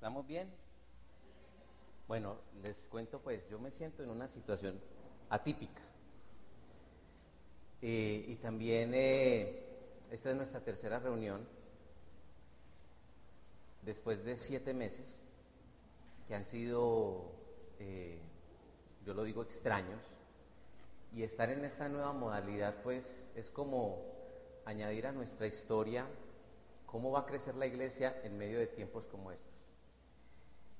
¿Estamos bien? Bueno, les cuento pues, yo me siento en una situación atípica. Eh, y también eh, esta es nuestra tercera reunión después de siete meses que han sido, eh, yo lo digo, extraños. Y estar en esta nueva modalidad pues es como añadir a nuestra historia cómo va a crecer la iglesia en medio de tiempos como estos.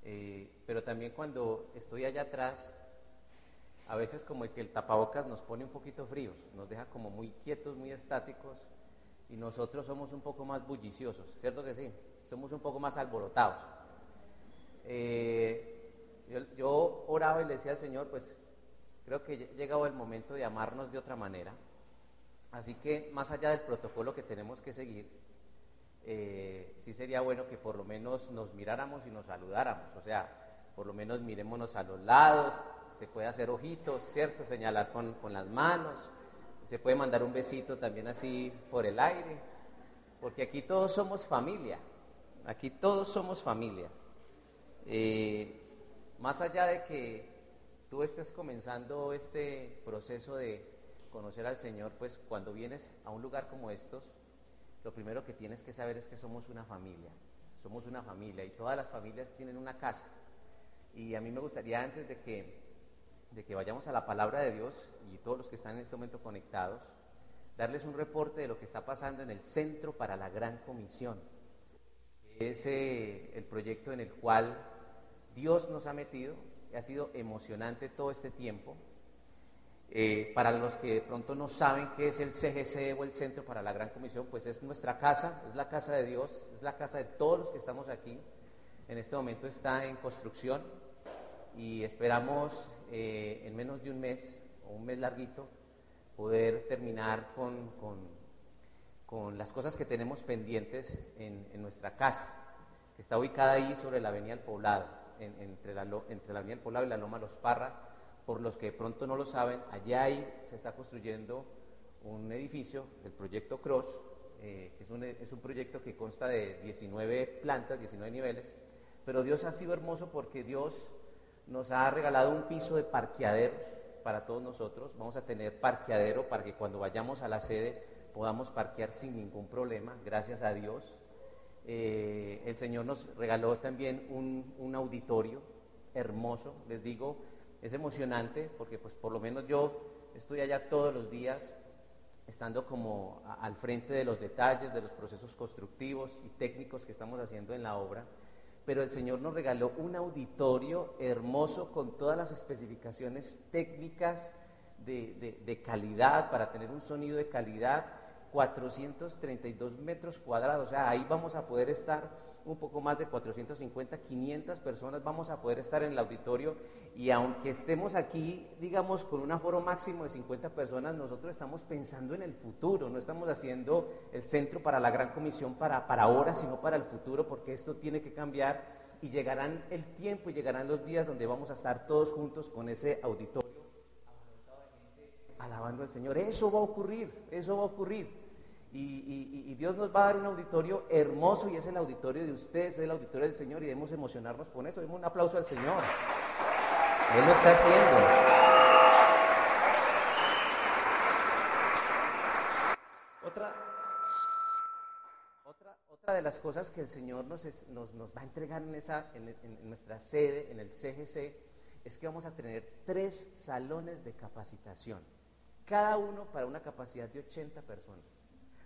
Eh, pero también cuando estoy allá atrás, a veces como que el tapabocas nos pone un poquito fríos, nos deja como muy quietos, muy estáticos, y nosotros somos un poco más bulliciosos, ¿cierto que sí? Somos un poco más alborotados. Eh, yo, yo, oraba y le decía al Señor, pues creo que ha llegado el momento de amarnos de otra manera. Así que más allá del protocolo que tenemos que seguir, eh, sí sería bueno que por lo menos nos miráramos y nos saludáramos, o sea, por lo menos mirémonos a los lados, se puede hacer ojitos, ¿cierto? Señalar con, las manos, se puede mandar un besito también así por el aire, porque aquí todos somos familia, aquí todos somos familia. Eh, más allá de que tú estés comenzando este proceso de conocer al Señor, pues cuando vienes a un lugar como estos, lo primero que tienes que saber es que somos una familia, somos una familia y todas las familias tienen una casa. Y a mí me gustaría antes de que, de que vayamos a la palabra de Dios y todos los que están en este momento conectados, darles un reporte de lo que está pasando en el Centro para la Gran Comisión. Es eh, el proyecto en el cual Dios nos ha metido, ha sido emocionante todo este tiempo. Eh, para los que de pronto no saben qué es el CGC o el Centro para la Gran Comisión, pues es nuestra casa, es la casa de Dios, es la casa de todos los que estamos aquí. En este momento está en construcción y esperamos eh, en menos de un mes o un mes larguito poder terminar con, con, las cosas que tenemos pendientes en, nuestra casa, que está ubicada ahí sobre la Avenida del Poblado, entre, la, entre la Avenida del Poblado y la Loma Los Parra por los que de pronto no lo saben, allá ahí se está construyendo un edificio del proyecto Cross, eh, es un, proyecto que consta de 19 plantas, 19 niveles, pero Dios ha sido hermoso porque Dios nos ha regalado un piso de parqueaderos para todos nosotros. Vamos a tener parqueadero para que cuando vayamos a la sede podamos parquear sin ningún problema, gracias a Dios. Eh, el Señor nos regaló también un auditorio hermoso, les digo, es emocionante porque pues por lo menos yo estoy allá todos los días estando como al frente de los detalles, de los procesos constructivos y técnicos que estamos haciendo en la obra, pero el Señor nos regaló un auditorio hermoso con todas las especificaciones técnicas de, de calidad, para tener un sonido de calidad, 432 metros cuadrados, o sea, ahí vamos a poder estar un poco más de 450, 500 personas vamos a poder estar en el auditorio y aunque estemos aquí, digamos, con un aforo máximo de 50 personas, nosotros estamos pensando en el futuro, no estamos haciendo el centro para la gran comisión para, para ahora, sino para el futuro, porque esto tiene que cambiar y llegarán el tiempo y llegarán los días donde vamos a estar todos juntos con ese auditorio alabando al Señor. Eso va a ocurrir, eso va a ocurrir. Y, Dios nos va a dar un auditorio hermoso y es el auditorio de ustedes, es el auditorio del Señor y debemos emocionarnos con eso. Demos un aplauso al Señor. Él lo está haciendo. Otra, otra, otra de las cosas que el Señor nos, nos, nos va a entregar en, esa, en nuestra sede, en el CGC, es que vamos a tener tres salones de capacitación, cada uno para una capacidad de 80 personas.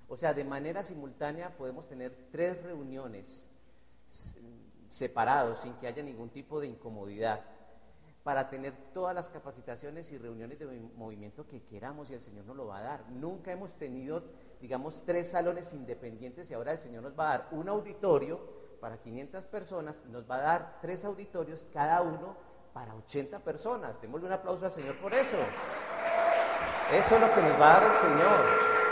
O sea, de manera simultánea podemos tener tres reuniones separados sin que haya ningún tipo de incomodidad para tener todas las capacitaciones y reuniones de movimiento que queramos y el Señor nos lo va a dar. Nunca hemos tenido, digamos, tres salones independientes y ahora el Señor nos va a dar un auditorio para 500 personas nos va a dar tres auditorios cada uno para 80 personas. Démosle un aplauso al Señor por eso. Eso es lo que nos va a dar el Señor.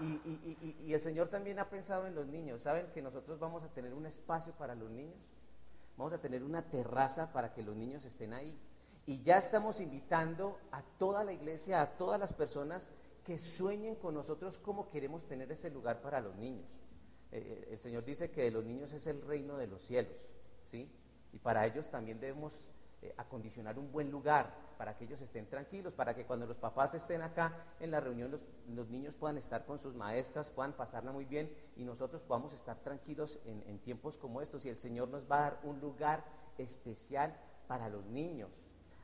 Y, el Señor también ha pensado en los niños. ¿Saben que nosotros vamos a tener un espacio para los niños? Vamos a tener una terraza para que los niños estén ahí. Y ya estamos invitando a toda la iglesia, a todas las personas que sueñen con nosotros cómo queremos tener ese lugar para los niños. Eh, el Señor dice que de los niños es el reino de los cielos, ¿sí? Y para ellos también debemos eh, acondicionar un buen lugar para que ellos estén tranquilos, para que cuando los papás estén acá en la reunión los, niños puedan estar con sus maestras, puedan pasarla muy bien y nosotros podamos estar tranquilos en, en tiempos como estos y el Señor nos va a dar un lugar especial para los niños.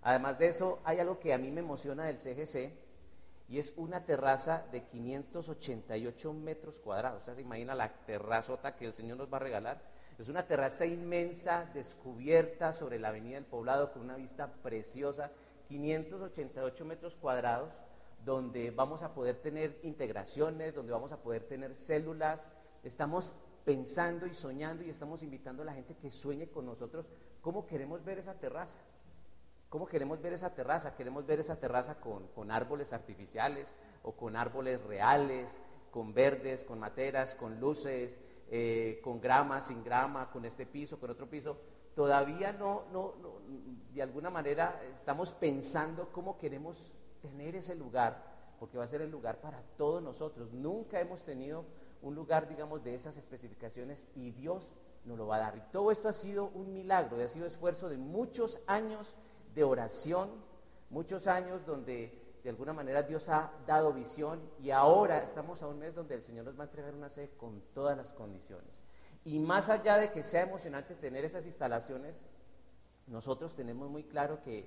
Además de eso, hay algo que a mí me emociona del CGC y es una terraza de 588 metros cuadrados. O sea, se imagina la terrazota que el Señor nos va a regalar. Es una terraza inmensa, descubierta sobre la avenida del poblado con una vista preciosa, 588 metros cuadrados, donde vamos a poder tener integraciones, donde vamos a poder tener células. Estamos pensando y soñando y estamos invitando a la gente que sueñe con nosotros cómo queremos ver esa terraza. ¿Cómo queremos ver esa terraza? Queremos ver esa terraza con, árboles artificiales o con árboles reales, con verdes, con materas, con luces, eh, con grama, sin grama, con este piso, con otro piso. Todavía no, no, no, de alguna manera estamos pensando cómo queremos tener ese lugar, porque va a ser el lugar para todos nosotros. Nunca hemos tenido un lugar, digamos, de esas especificaciones y Dios nos lo va a dar. Y todo esto ha sido un milagro, ha sido esfuerzo de muchos años de oración, muchos años donde de alguna manera Dios ha dado visión y ahora estamos a un mes donde el Señor nos va a entregar una sede con todas las condiciones. Y más allá de que sea emocionante tener esas instalaciones, nosotros tenemos muy claro que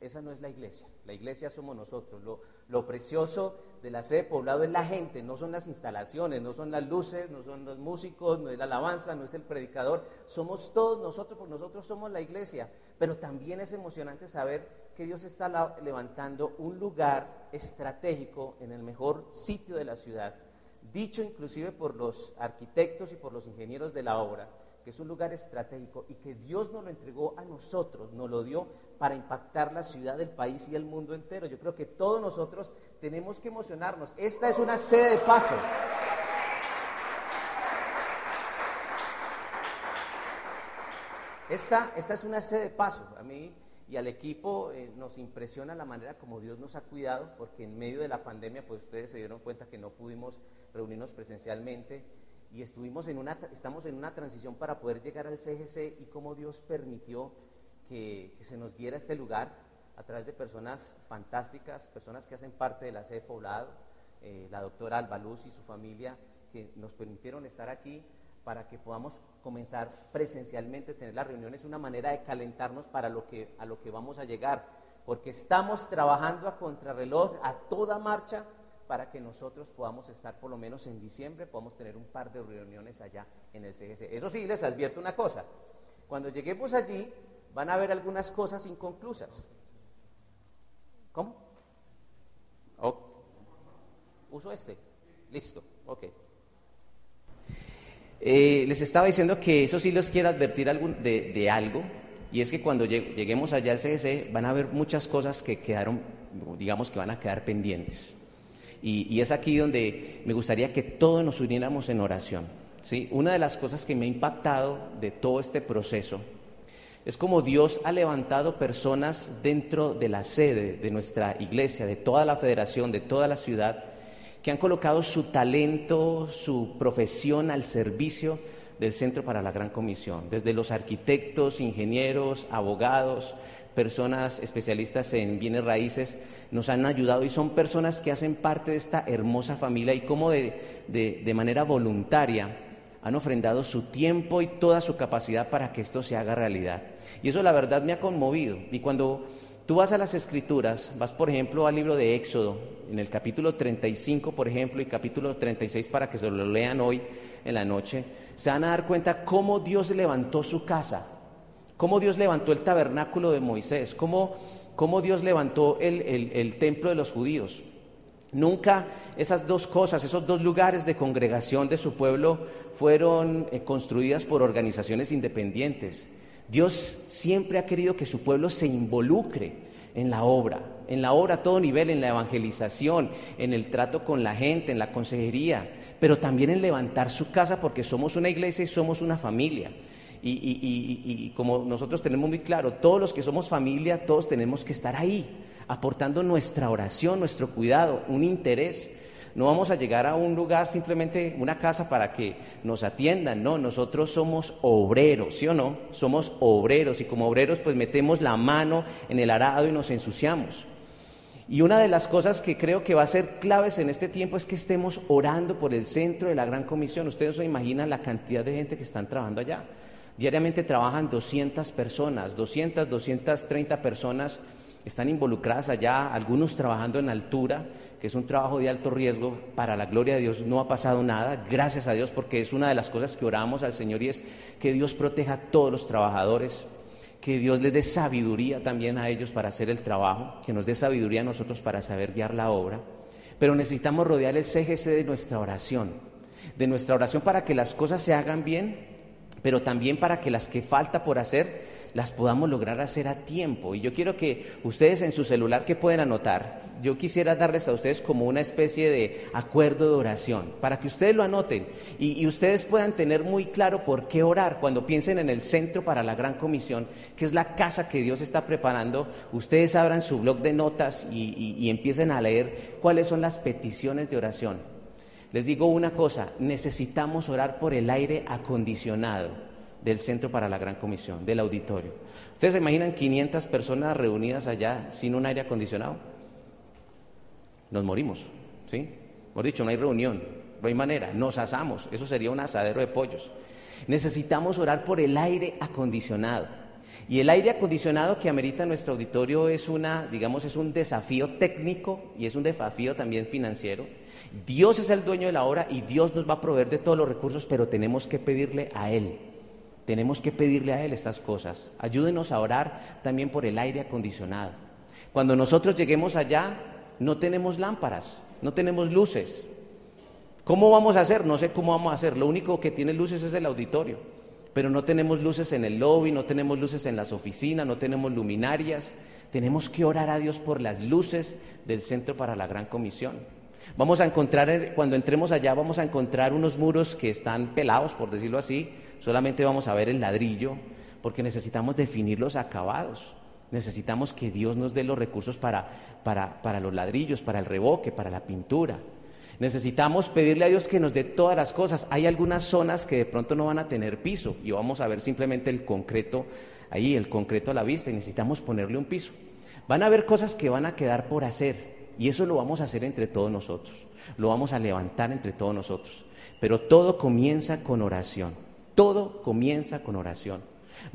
esa no es la iglesia. La iglesia somos nosotros. Lo, precioso de la sede poblado es la gente, no son las instalaciones, no son las luces, no son los músicos, no es la alabanza, no es el predicador. Somos todos nosotros, porque nosotros somos la iglesia. Pero también es emocionante saber que Dios está levantando un lugar estratégico en el mejor sitio de la ciudad, dicho inclusive por los arquitectos y por los ingenieros de la obra que es un lugar estratégico y que Dios nos lo entregó a nosotros, nos lo dio para impactar la ciudad, el país y el mundo entero. Yo creo que todos nosotros tenemos que emocionarnos. Esta es una sede de paso. Esta, esta es una sede de paso. A mí y al equipo eh, nos impresiona la manera como Dios nos ha cuidado, porque en medio de la pandemia, pues ustedes se dieron cuenta que no pudimos reunirnos presencialmente y estuvimos en una, estamos en una transición para poder llegar al CGC y cómo Dios permitió que, se nos diera este lugar a través de personas fantásticas, personas que hacen parte de la sede poblado, eh, la doctora Albaluz y su familia, que nos permitieron estar aquí para que podamos comenzar presencialmente, tener las reuniones, una manera de calentarnos para lo que, a lo que vamos a llegar, porque estamos trabajando a contrarreloj, a toda marcha, para que nosotros podamos estar por lo menos en diciembre, podamos tener un par de reuniones allá en el CGC. Eso sí, les advierto una cosa, cuando lleguemos allí van a haber algunas cosas inconclusas. ¿Cómo? Oh. Uso este. Listo, ok. Eh, les estaba diciendo que eso sí les quiero advertir de, algo, y es que cuando lleguemos allá al CGC van a haber muchas cosas que quedaron, digamos que van a quedar pendientes. Y, es aquí donde me gustaría que todos nos uniéramos en oración. ¿sí? Una de las cosas que me ha impactado de todo este proceso es como Dios ha levantado personas dentro de la sede de nuestra iglesia, de toda la federación, de toda la ciudad, que han colocado su talento, su profesión al servicio del Centro para la Gran Comisión, desde los arquitectos, ingenieros, abogados, personas especialistas en bienes raíces nos han ayudado y son personas que hacen parte de esta hermosa familia y como de, manera voluntaria han ofrendado su tiempo y toda su capacidad para que esto se haga realidad. Y eso la verdad me ha conmovido. Y cuando tú vas a las escrituras, vas por ejemplo al libro de Éxodo, en el capítulo 35 por ejemplo y capítulo 36 para que se lo lean hoy en la noche, se van a dar cuenta cómo Dios levantó su casa cómo Dios levantó el tabernáculo de Moisés, cómo, Dios levantó el, templo de los judíos. Nunca esas dos cosas, esos dos lugares de congregación de su pueblo fueron eh, construidas por organizaciones independientes. Dios siempre ha querido que su pueblo se involucre en la obra, en la obra a todo nivel, en la evangelización, en el trato con la gente, en la consejería, pero también en levantar su casa porque somos una iglesia y somos una familia. Y, como nosotros tenemos muy claro, todos los que somos familia, todos tenemos que estar ahí, aportando nuestra oración, nuestro cuidado, un interés. No vamos a llegar a un lugar simplemente una casa para que nos atiendan, no, nosotros somos obreros, ¿sí o no? Somos obreros y como obreros pues metemos la mano en el arado y nos ensuciamos. Y una de las cosas que creo que va a ser claves en este tiempo es que estemos orando por el centro de la Gran Comisión. Ustedes se imaginan la cantidad de gente que están trabajando allá. Diariamente trabajan 200 personas, 200, 230 personas están involucradas allá, algunos trabajando en altura, que es un trabajo de alto riesgo, para la gloria de Dios no ha pasado nada, gracias a Dios, porque es una de las cosas que oramos al Señor y es que Dios proteja a todos los trabajadores, que Dios les dé sabiduría también a ellos para hacer el trabajo, que nos dé sabiduría a nosotros para saber guiar la obra, pero necesitamos rodear el CGC de nuestra oración, de nuestra oración para que las cosas se hagan bien, pero también para que las que falta por hacer las podamos lograr hacer a tiempo. Y yo quiero que ustedes en su celular que pueden anotar, yo quisiera darles a ustedes como una especie de acuerdo de oración, para que ustedes lo anoten y, ustedes puedan tener muy claro por qué orar cuando piensen en el centro para la gran comisión, que es la casa que Dios está preparando. Ustedes abran su blog de notas y, y empiecen a leer cuáles son las peticiones de oración. Les digo una cosa, necesitamos orar por el aire acondicionado del Centro para la Gran Comisión, del auditorio. ¿Ustedes se imaginan 500 personas reunidas allá sin un aire acondicionado? Nos morimos, ¿sí? Por dicho, no hay reunión, no hay manera, nos asamos, eso sería un asadero de pollos. Necesitamos orar por el aire acondicionado. Y el aire acondicionado que amerita nuestro auditorio es una, digamos, es un desafío técnico y es un desafío también financiero. Dios es el dueño de la obra y Dios nos va a proveer de todos los recursos, pero tenemos que pedirle a Él. Tenemos que pedirle a Él estas cosas. Ayúdenos a orar también por el aire acondicionado. Cuando nosotros lleguemos allá, no tenemos lámparas, no tenemos luces. ¿Cómo vamos a hacer? No sé cómo vamos a hacer. Lo único que tiene luces es el auditorio. Pero no tenemos luces en el lobby, no tenemos luces en las oficinas, no tenemos luminarias. Tenemos que orar a Dios por las luces del Centro para la Gran Comisión. Vamos a encontrar, cuando entremos allá, vamos a encontrar unos muros que están pelados, por decirlo así, solamente vamos a ver el ladrillo, porque necesitamos definir los acabados. Necesitamos que Dios nos dé los recursos para, para, los ladrillos, para el revoque, para la pintura. Necesitamos pedirle a Dios que nos dé todas las cosas. Hay algunas zonas que de pronto no van a tener piso y vamos a ver simplemente el concreto ahí, el concreto a la vista y necesitamos ponerle un piso. Van a haber cosas que van a quedar por hacer y eso lo vamos a hacer entre todos nosotros. Lo vamos a levantar entre todos nosotros. Pero todo comienza con oración. Todo comienza con oración.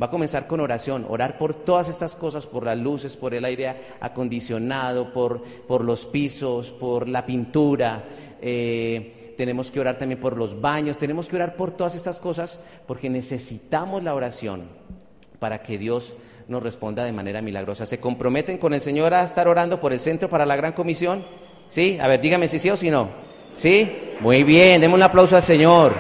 Va a comenzar con oración, orar por todas estas cosas, por las luces, por el aire acondicionado, por, por los pisos, por la pintura. Eh, tenemos que orar también por los baños, tenemos que orar por todas estas cosas porque necesitamos la oración para que Dios nos responda de manera milagrosa. ¿Se comprometen con el Señor a estar orando por el centro para la gran comisión? ¿Sí? A ver, dígame si sí o si no. ¿Sí? Muy bien, demos un aplauso al Señor.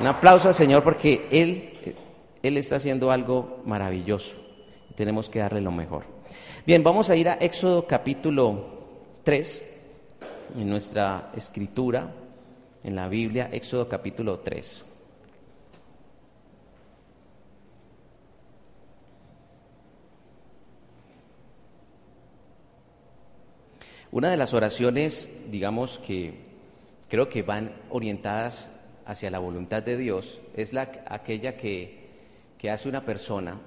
Un aplauso al Señor porque Él, Él está haciendo algo maravilloso. Tenemos que darle lo mejor. Bien, vamos a ir a Éxodo capítulo 3, en nuestra escritura, en la Biblia, Éxodo capítulo 3. Una de las oraciones, digamos que creo que van orientadas hacia la voluntad de Dios es la, aquella que, que hace una persona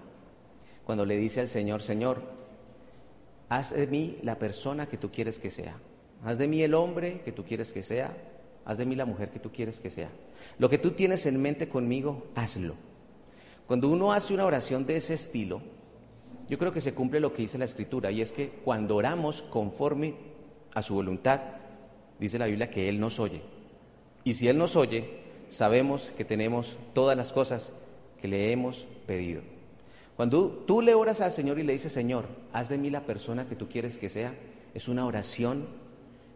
cuando le dice al Señor, Señor, haz de mí la persona que tú quieres que sea, haz de mí el hombre que tú quieres que sea, haz de mí la mujer que tú quieres que sea. Lo que tú tienes en mente conmigo, hazlo. Cuando uno hace una oración de ese estilo, yo creo que se cumple lo que dice la Escritura, y es que cuando oramos conforme a su voluntad, dice la Biblia que Él nos oye. Y si Él nos oye, sabemos que tenemos todas las cosas que le hemos pedido. Cuando tú le oras al Señor y le dices, Señor, haz de mí la persona que tú quieres que sea, es una oración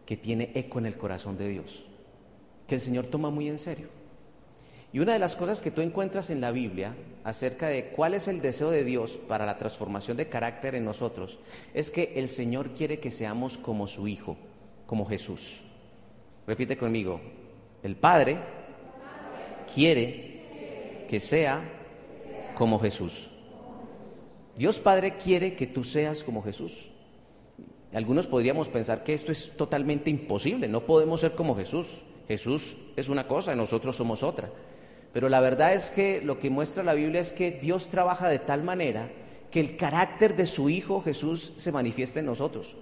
que tiene eco en el corazón de Dios, que el Señor toma muy en serio. Y una de las cosas que tú encuentras en la Biblia acerca de cuál es el deseo de Dios para la transformación de carácter en nosotros es que el Señor quiere que seamos como su Hijo, como Jesús. Repite conmigo, el Padre quiere que sea como Jesús. Dios Padre quiere que tú seas como Jesús. algunos podríamos pensar que esto es totalmente imposible, no podemos ser como Jesús. Jesús es una cosa nosotros somos otra. Pero la verdad es que lo que muestra la Biblia es que Dios trabaja de tal manera que el carácter de su Hijo Jesús se manifiesta en nosotros.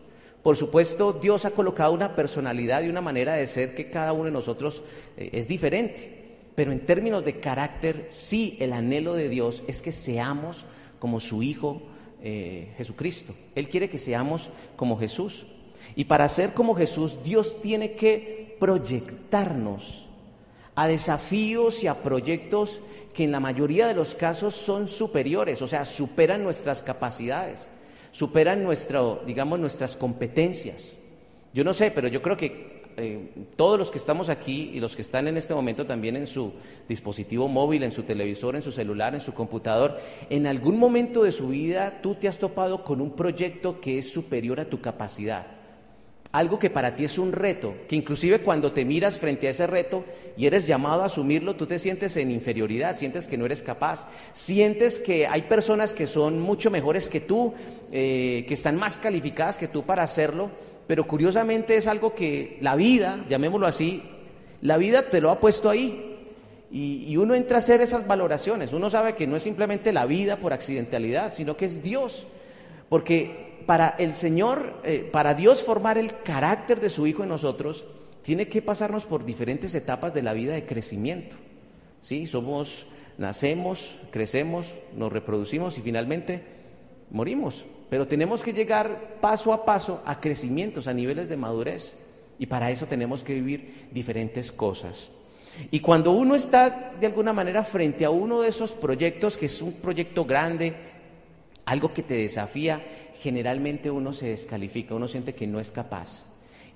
Por supuesto, Dios ha colocado una personalidad y una manera de ser que cada uno de nosotros eh, es diferente. Pero en términos de carácter, sí, el anhelo de Dios es que seamos como su Hijo eh, Jesucristo. Él quiere que seamos como Jesús. Y para ser como Jesús, Dios tiene que proyectarnos a desafíos y a proyectos que en la mayoría de los casos son superiores, o sea, superan nuestras capacidades, superan nuestro, digamos, nuestras competencias. Yo no sé, pero yo creo que eh, todos los que estamos aquí y los que están en este momento también en su dispositivo móvil, en su televisor, en su celular, en su computador, en algún momento de su vida tú te has topado con un proyecto que es superior a tu capacidad. Algo que para ti es un reto, que inclusive cuando te miras frente a ese reto y eres llamado a asumirlo, tú te sientes en inferioridad, sientes que no eres capaz, sientes que hay personas que son mucho mejores que tú, eh, que están más calificadas que tú para hacerlo, pero curiosamente es algo que la vida, llamémoslo así, la vida te lo ha puesto ahí. Y, uno entra a hacer esas valoraciones, uno sabe que no es simplemente la vida por accidentalidad, sino que es Dios, porque para el Señor, eh, para Dios formar el carácter de su Hijo en nosotros, tiene que pasarnos por diferentes etapas de la vida de crecimiento. ¿Sí? Somos, nacemos, crecemos, nos reproducimos y finalmente morimos. Pero tenemos que llegar paso a paso a crecimientos, a niveles de madurez. Y para eso tenemos que vivir diferentes cosas. Y cuando uno está de alguna manera frente a uno de esos proyectos, que es un proyecto grande, algo que te desafía, generalmente uno se descalifica, uno siente que no es capaz.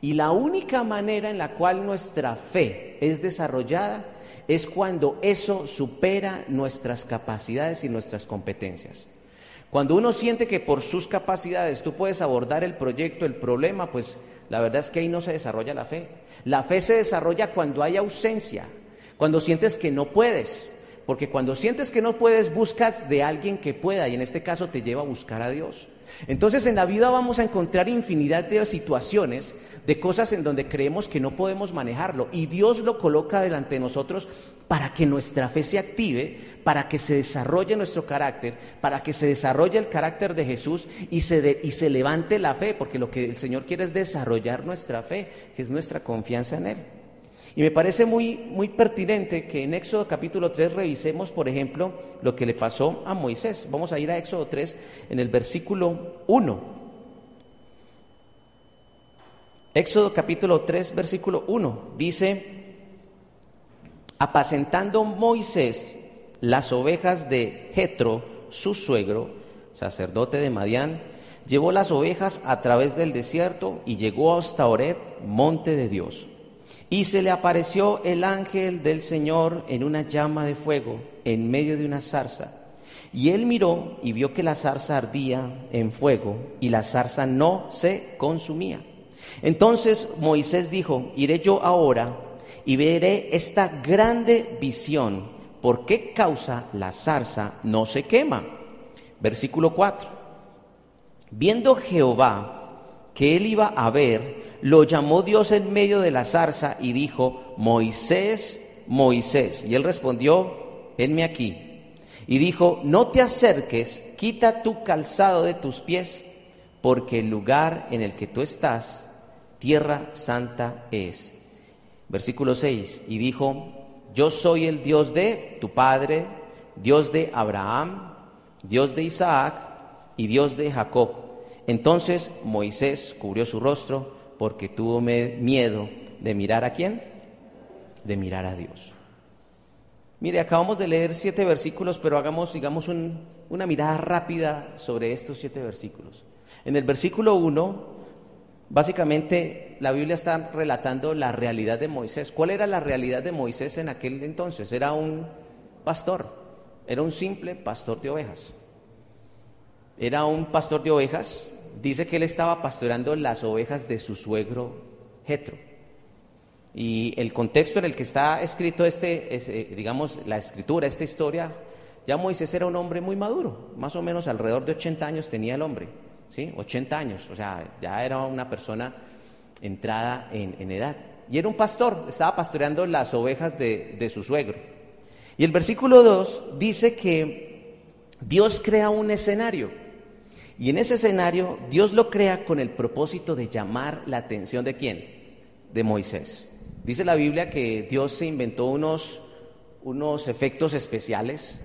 Y la única manera en la cual nuestra fe es desarrollada es cuando eso supera nuestras capacidades y nuestras competencias. Cuando uno siente que por sus capacidades tú puedes abordar el proyecto, el problema, pues la verdad es que ahí no se desarrolla la fe. La fe se desarrolla cuando hay ausencia, cuando sientes que no puedes, porque cuando sientes que no puedes, buscas de alguien que pueda y en este caso te lleva a buscar a Dios. Entonces en la vida vamos a encontrar infinidad de situaciones, de cosas en donde creemos que no podemos manejarlo y Dios lo coloca delante de nosotros para que nuestra fe se active, para que se desarrolle nuestro carácter, para que se desarrolle el carácter de Jesús y se, y se levante la fe, porque lo que el Señor quiere es desarrollar nuestra fe, que es nuestra confianza en Él. Y me parece muy, muy pertinente que en Éxodo capítulo 3 revisemos, por ejemplo, lo que le pasó a Moisés. Vamos a ir a Éxodo 3 en el versículo 1. Éxodo capítulo 3, versículo 1. Dice, apacentando Moisés las ovejas de Jetro, su suegro, sacerdote de Madián, llevó las ovejas a través del desierto y llegó hasta Oreb, monte de Dios. Y se le apareció el ángel del Señor en una llama de fuego en medio de una zarza. Y él miró y vio que la zarza ardía en fuego y la zarza no se consumía. Entonces Moisés dijo, iré yo ahora y veré esta grande visión. ¿Por qué causa la zarza no se quema? Versículo 4. Viendo Jehová que él iba a ver, lo llamó Dios en medio de la zarza y dijo, Moisés, Moisés. Y él respondió, venme aquí. Y dijo, no te acerques, quita tu calzado de tus pies, porque el lugar en el que tú estás, tierra santa es. Versículo 6, y dijo, yo soy el Dios de tu padre, Dios de Abraham, Dios de Isaac y Dios de Jacob. Entonces Moisés cubrió su rostro porque tuvo miedo de mirar a quién? De mirar a Dios. Mire, acabamos de leer siete versículos, pero hagamos, digamos, una mirada rápida sobre estos siete versículos. En el versículo 1, básicamente la Biblia está relatando la realidad de Moisés. ¿Cuál era la realidad de Moisés en aquel entonces? Era un pastor, era un simple pastor de ovejas. Era un pastor de ovejas dice que él estaba pastorando las ovejas de su suegro Jetro. Y el contexto en el que está escrito este, digamos, la escritura, esta historia, ya Moisés era un hombre muy maduro, más o menos alrededor de 80 años tenía el hombre. ¿sí? 80 años, o sea, ya era una persona entrada en, edad. Y era un pastor, estaba pastoreando las ovejas de, de su suegro. Y el versículo 2 dice que Dios crea un escenario. Y en ese escenario Dios lo crea con el propósito de llamar la atención de quién? De Moisés. Dice la Biblia que Dios se inventó unos, unos efectos especiales,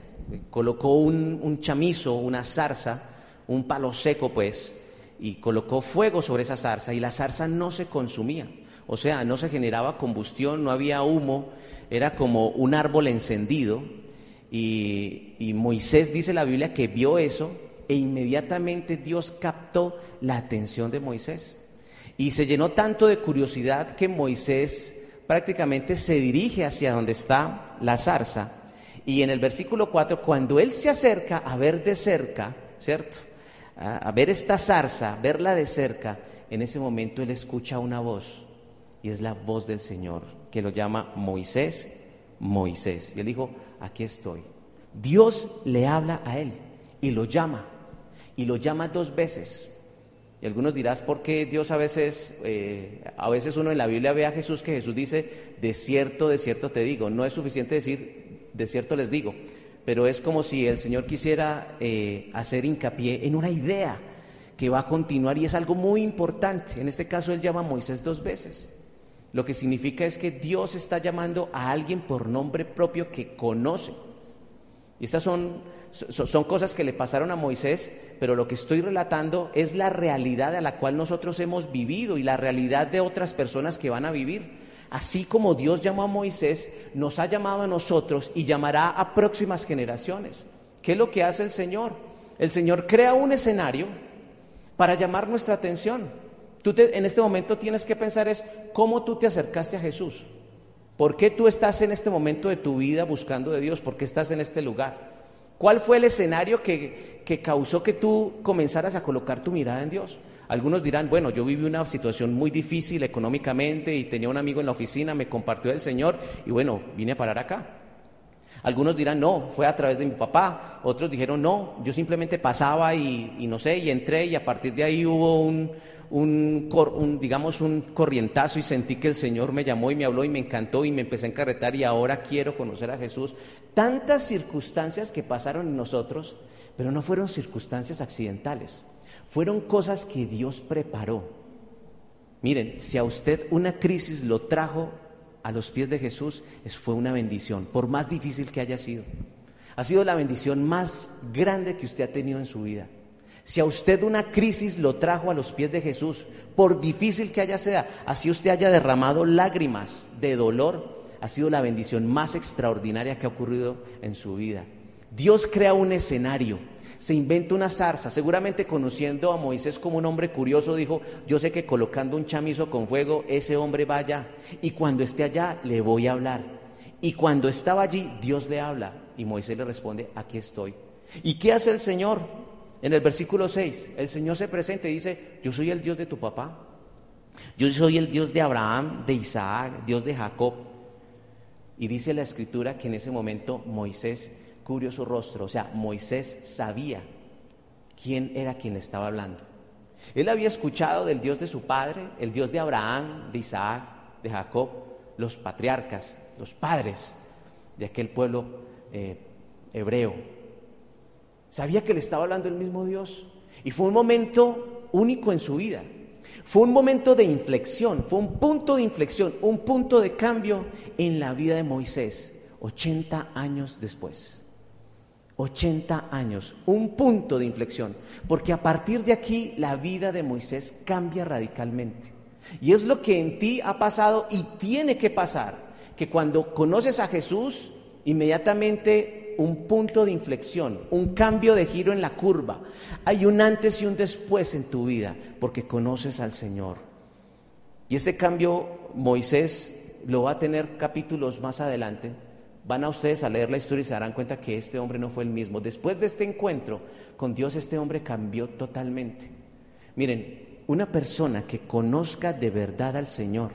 colocó un, un chamizo, una zarza, un palo seco pues, y colocó fuego sobre esa zarza y la zarza no se consumía. O sea, no se generaba combustión, no había humo, era como un árbol encendido. Y, y Moisés dice la Biblia que vio eso e inmediatamente Dios captó la atención de Moisés. Y se llenó tanto de curiosidad que Moisés prácticamente se dirige hacia donde está la zarza. Y en el versículo 4, cuando él se acerca a ver de cerca, ¿cierto? a, ver esta zarza, verla de cerca, en ese momento él escucha una voz y es la voz del Señor que lo llama Moisés, Moisés. Y él dijo, aquí estoy. Dios le habla a él y lo llama y lo llama dos veces. Y algunos dirás, ¿por qué Dios a veces, eh, a veces uno en la Biblia ve a Jesús que Jesús dice, de cierto, de cierto te digo? No es suficiente decir, de cierto les digo pero es como si el Señor quisiera eh, hacer hincapié en una idea que va a continuar y es algo muy importante. En este caso Él llama a Moisés dos veces. Lo que significa es que Dios está llamando a alguien por nombre propio que conoce. Y estas son, son cosas que le pasaron a Moisés, pero lo que estoy relatando es la realidad a la cual nosotros hemos vivido y la realidad de otras personas que van a vivir. Así como Dios llamó a Moisés, nos ha llamado a nosotros y llamará a próximas generaciones. ¿Qué es lo que hace el Señor? El Señor crea un escenario para llamar nuestra atención. Tú en este momento tienes que pensar es cómo tú te acercaste a Jesús. ¿Por qué tú estás en este momento de tu vida buscando de Dios? ¿Por qué estás en este lugar? ¿Cuál fue el escenario que, que causó que tú comenzaras a colocar tu mirada en Dios? Algunos dirán, bueno, yo viví una situación muy difícil económicamente y tenía un amigo en la oficina, me compartió el Señor y bueno, vine a parar acá. Algunos dirán, no, fue a través de mi papá. Otros dijeron, no, yo simplemente pasaba y, no sé, y entré y a partir de ahí hubo un, un, digamos, un corrientazo y sentí que el Señor me llamó y me habló y me encantó y me empecé a encarretar y ahora quiero conocer a Jesús. Tantas circunstancias que pasaron en nosotros, pero no fueron circunstancias accidentales. Fueron cosas que Dios preparó. Miren, si a usted una crisis lo trajo a los pies de Jesús, es, fue una bendición, por más difícil que haya sido. Ha sido la bendición más grande que usted ha tenido en su vida. Si a usted una crisis lo trajo a los pies de Jesús, por difícil que haya sea, así usted haya derramado lágrimas de dolor, ha sido la bendición más extraordinaria que ha ocurrido en su vida. Dios crea un escenario se inventa una zarza, seguramente conociendo a Moisés como un hombre curioso, dijo, yo sé que colocando un chamizo con fuego, ese hombre va allá, y cuando esté allá le voy a hablar. Y cuando estaba allí, Dios le habla, y Moisés le responde, aquí estoy. ¿Y qué hace el Señor? En el versículo 6, el Señor se presenta y dice, yo soy el Dios de tu papá, yo soy el Dios de Abraham, de Isaac, Dios de Jacob. Y dice la escritura que en ese momento Moisés cubrió su rostro. O sea, Moisés sabía quién era quien estaba hablando. Él había escuchado del Dios de su padre, el Dios de Abraham, de Isaac, de Jacob, los patriarcas, los padres de aquel pueblo eh, hebreo. Sabía que le estaba hablando el mismo Dios. Y fue un momento único en su vida. Fue un momento de inflexión, fue un punto de inflexión, un punto de cambio en la vida de Moisés, 80 años después. 80 años, un punto de inflexión, porque a partir de aquí la vida de Moisés cambia radicalmente. Y es lo que en ti ha pasado y tiene que pasar, que cuando conoces a Jesús, inmediatamente un punto de inflexión, un cambio de giro en la curva. Hay un antes y un después en tu vida, porque conoces al Señor. Y ese cambio Moisés lo va a tener capítulos más adelante, van a ustedes a leer la historia y se darán cuenta que este hombre no fue el mismo. Después de este encuentro con Dios, este hombre cambió totalmente. Miren, una persona que conozca de verdad al Señor,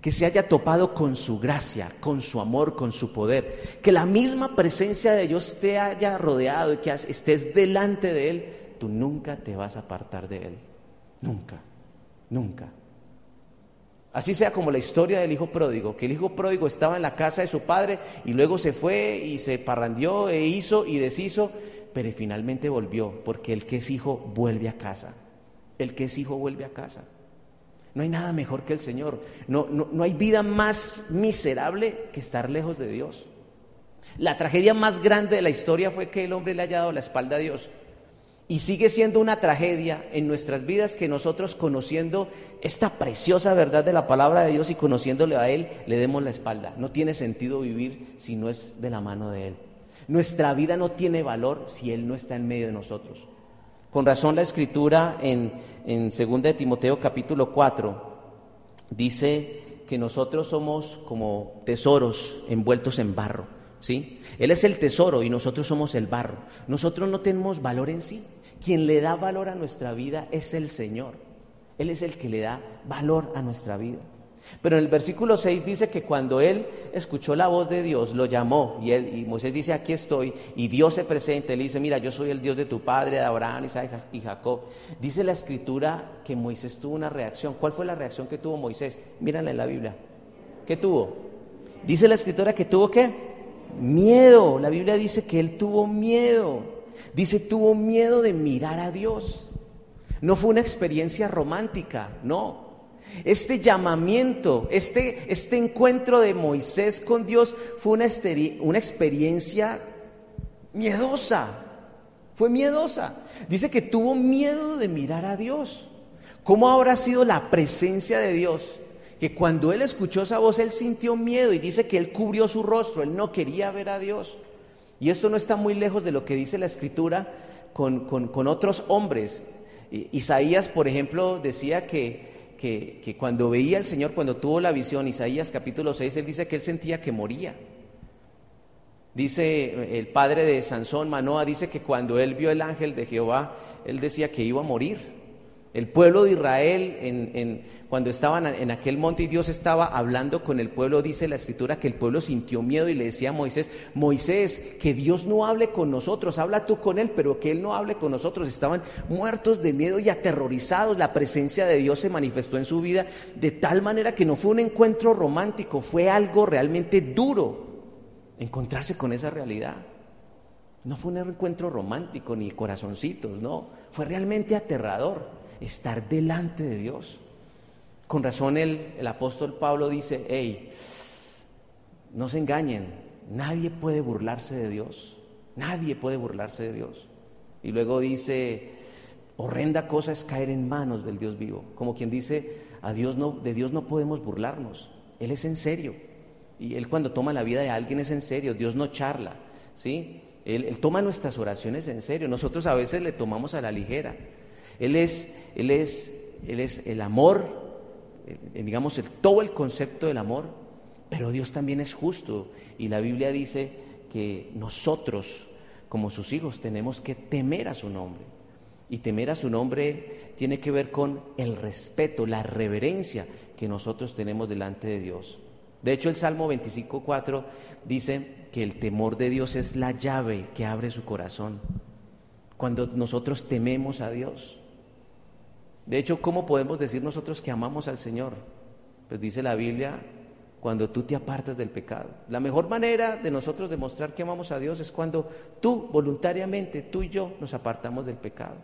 que se haya topado con su gracia, con su amor, con su poder, que la misma presencia de Dios te haya rodeado y que estés delante de Él, tú nunca te vas a apartar de Él. Nunca, nunca. Así sea como la historia del hijo pródigo, que el hijo pródigo estaba en la casa de su padre y luego se fue y se parrandió e hizo y deshizo, pero finalmente volvió, porque el que es hijo vuelve a casa. El que es hijo vuelve a casa. No hay nada mejor que el Señor. No, no, no hay vida más miserable que estar lejos de Dios. La tragedia más grande de la historia fue que el hombre le haya dado la espalda a Dios. Y sigue siendo una tragedia en nuestras vidas que nosotros conociendo esta preciosa verdad de la palabra de Dios y conociéndole a Él, le demos la espalda. No tiene sentido vivir si no es de la mano de Él. Nuestra vida no tiene valor si Él no está en medio de nosotros. Con razón la escritura en, en 2 de Timoteo capítulo 4 dice que nosotros somos como tesoros envueltos en barro. ¿sí? Él es el tesoro y nosotros somos el barro. Nosotros no tenemos valor en sí. Quien le da valor a nuestra vida es el Señor. Él es el que le da valor a nuestra vida. Pero en el versículo 6 dice que cuando él escuchó la voz de Dios, lo llamó y, él, y Moisés dice, aquí estoy, y Dios se presenta, él dice, mira, yo soy el Dios de tu padre, de Abraham, Isaac y Jacob. Dice la escritura que Moisés tuvo una reacción. ¿Cuál fue la reacción que tuvo Moisés? Mírala en la Biblia. ¿Qué tuvo? Dice la escritura que tuvo qué? Miedo. La Biblia dice que él tuvo miedo. Dice, tuvo miedo de mirar a Dios. No fue una experiencia romántica, no. Este llamamiento, este, este encuentro de Moisés con Dios fue una, una experiencia miedosa. Fue miedosa. Dice que tuvo miedo de mirar a Dios. ¿Cómo habrá sido la presencia de Dios? Que cuando él escuchó esa voz, él sintió miedo y dice que él cubrió su rostro, él no quería ver a Dios. Y esto no está muy lejos de lo que dice la escritura con, otros hombres. Isaías, por ejemplo, decía que, que, cuando veía al Señor, cuando tuvo la visión, Isaías capítulo 6, él dice que él sentía que moría. Dice el padre de Sansón, Manoa, dice que cuando él vio el ángel de Jehová, él decía que iba a morir. El pueblo de Israel, en, cuando estaban en aquel monte y Dios estaba hablando con el pueblo, dice la escritura que el pueblo sintió miedo y le decía a Moisés, Moisés, que Dios no hable con nosotros, habla tú con él, pero que él no hable con nosotros. Estaban muertos de miedo y aterrorizados. La presencia de Dios se manifestó en su vida de tal manera que no fue un encuentro romántico, fue algo realmente duro encontrarse con esa realidad. No fue un encuentro romántico ni corazoncitos, no, fue realmente aterrador estar delante de Dios. Con razón el, el apóstol Pablo dice, hey, no se engañen, nadie puede burlarse de Dios, nadie puede burlarse de Dios. Y luego dice, horrenda cosa es caer en manos del Dios vivo, como quien dice, a Dios no, de Dios no podemos burlarnos, Él es en serio. Y Él cuando toma la vida de alguien es en serio, Dios no charla, ¿sí? Él, él toma nuestras oraciones en serio, nosotros a veces le tomamos a la ligera. Él es, él es, él es el amor, digamos, el, todo el concepto del amor, pero Dios también es justo. Y la Biblia dice que nosotros, como sus hijos, tenemos que temer a su nombre. Y temer a su nombre tiene que ver con el respeto, la reverencia que nosotros tenemos delante de Dios. De hecho, el Salmo 25.4 dice que el temor de Dios es la llave que abre su corazón. Cuando nosotros tememos a Dios, de hecho, ¿cómo podemos decir nosotros que amamos al Señor? Pues dice la Biblia, cuando tú te apartas del pecado. La mejor manera de nosotros demostrar que amamos a Dios es cuando tú voluntariamente, tú y yo, nos apartamos del pecado.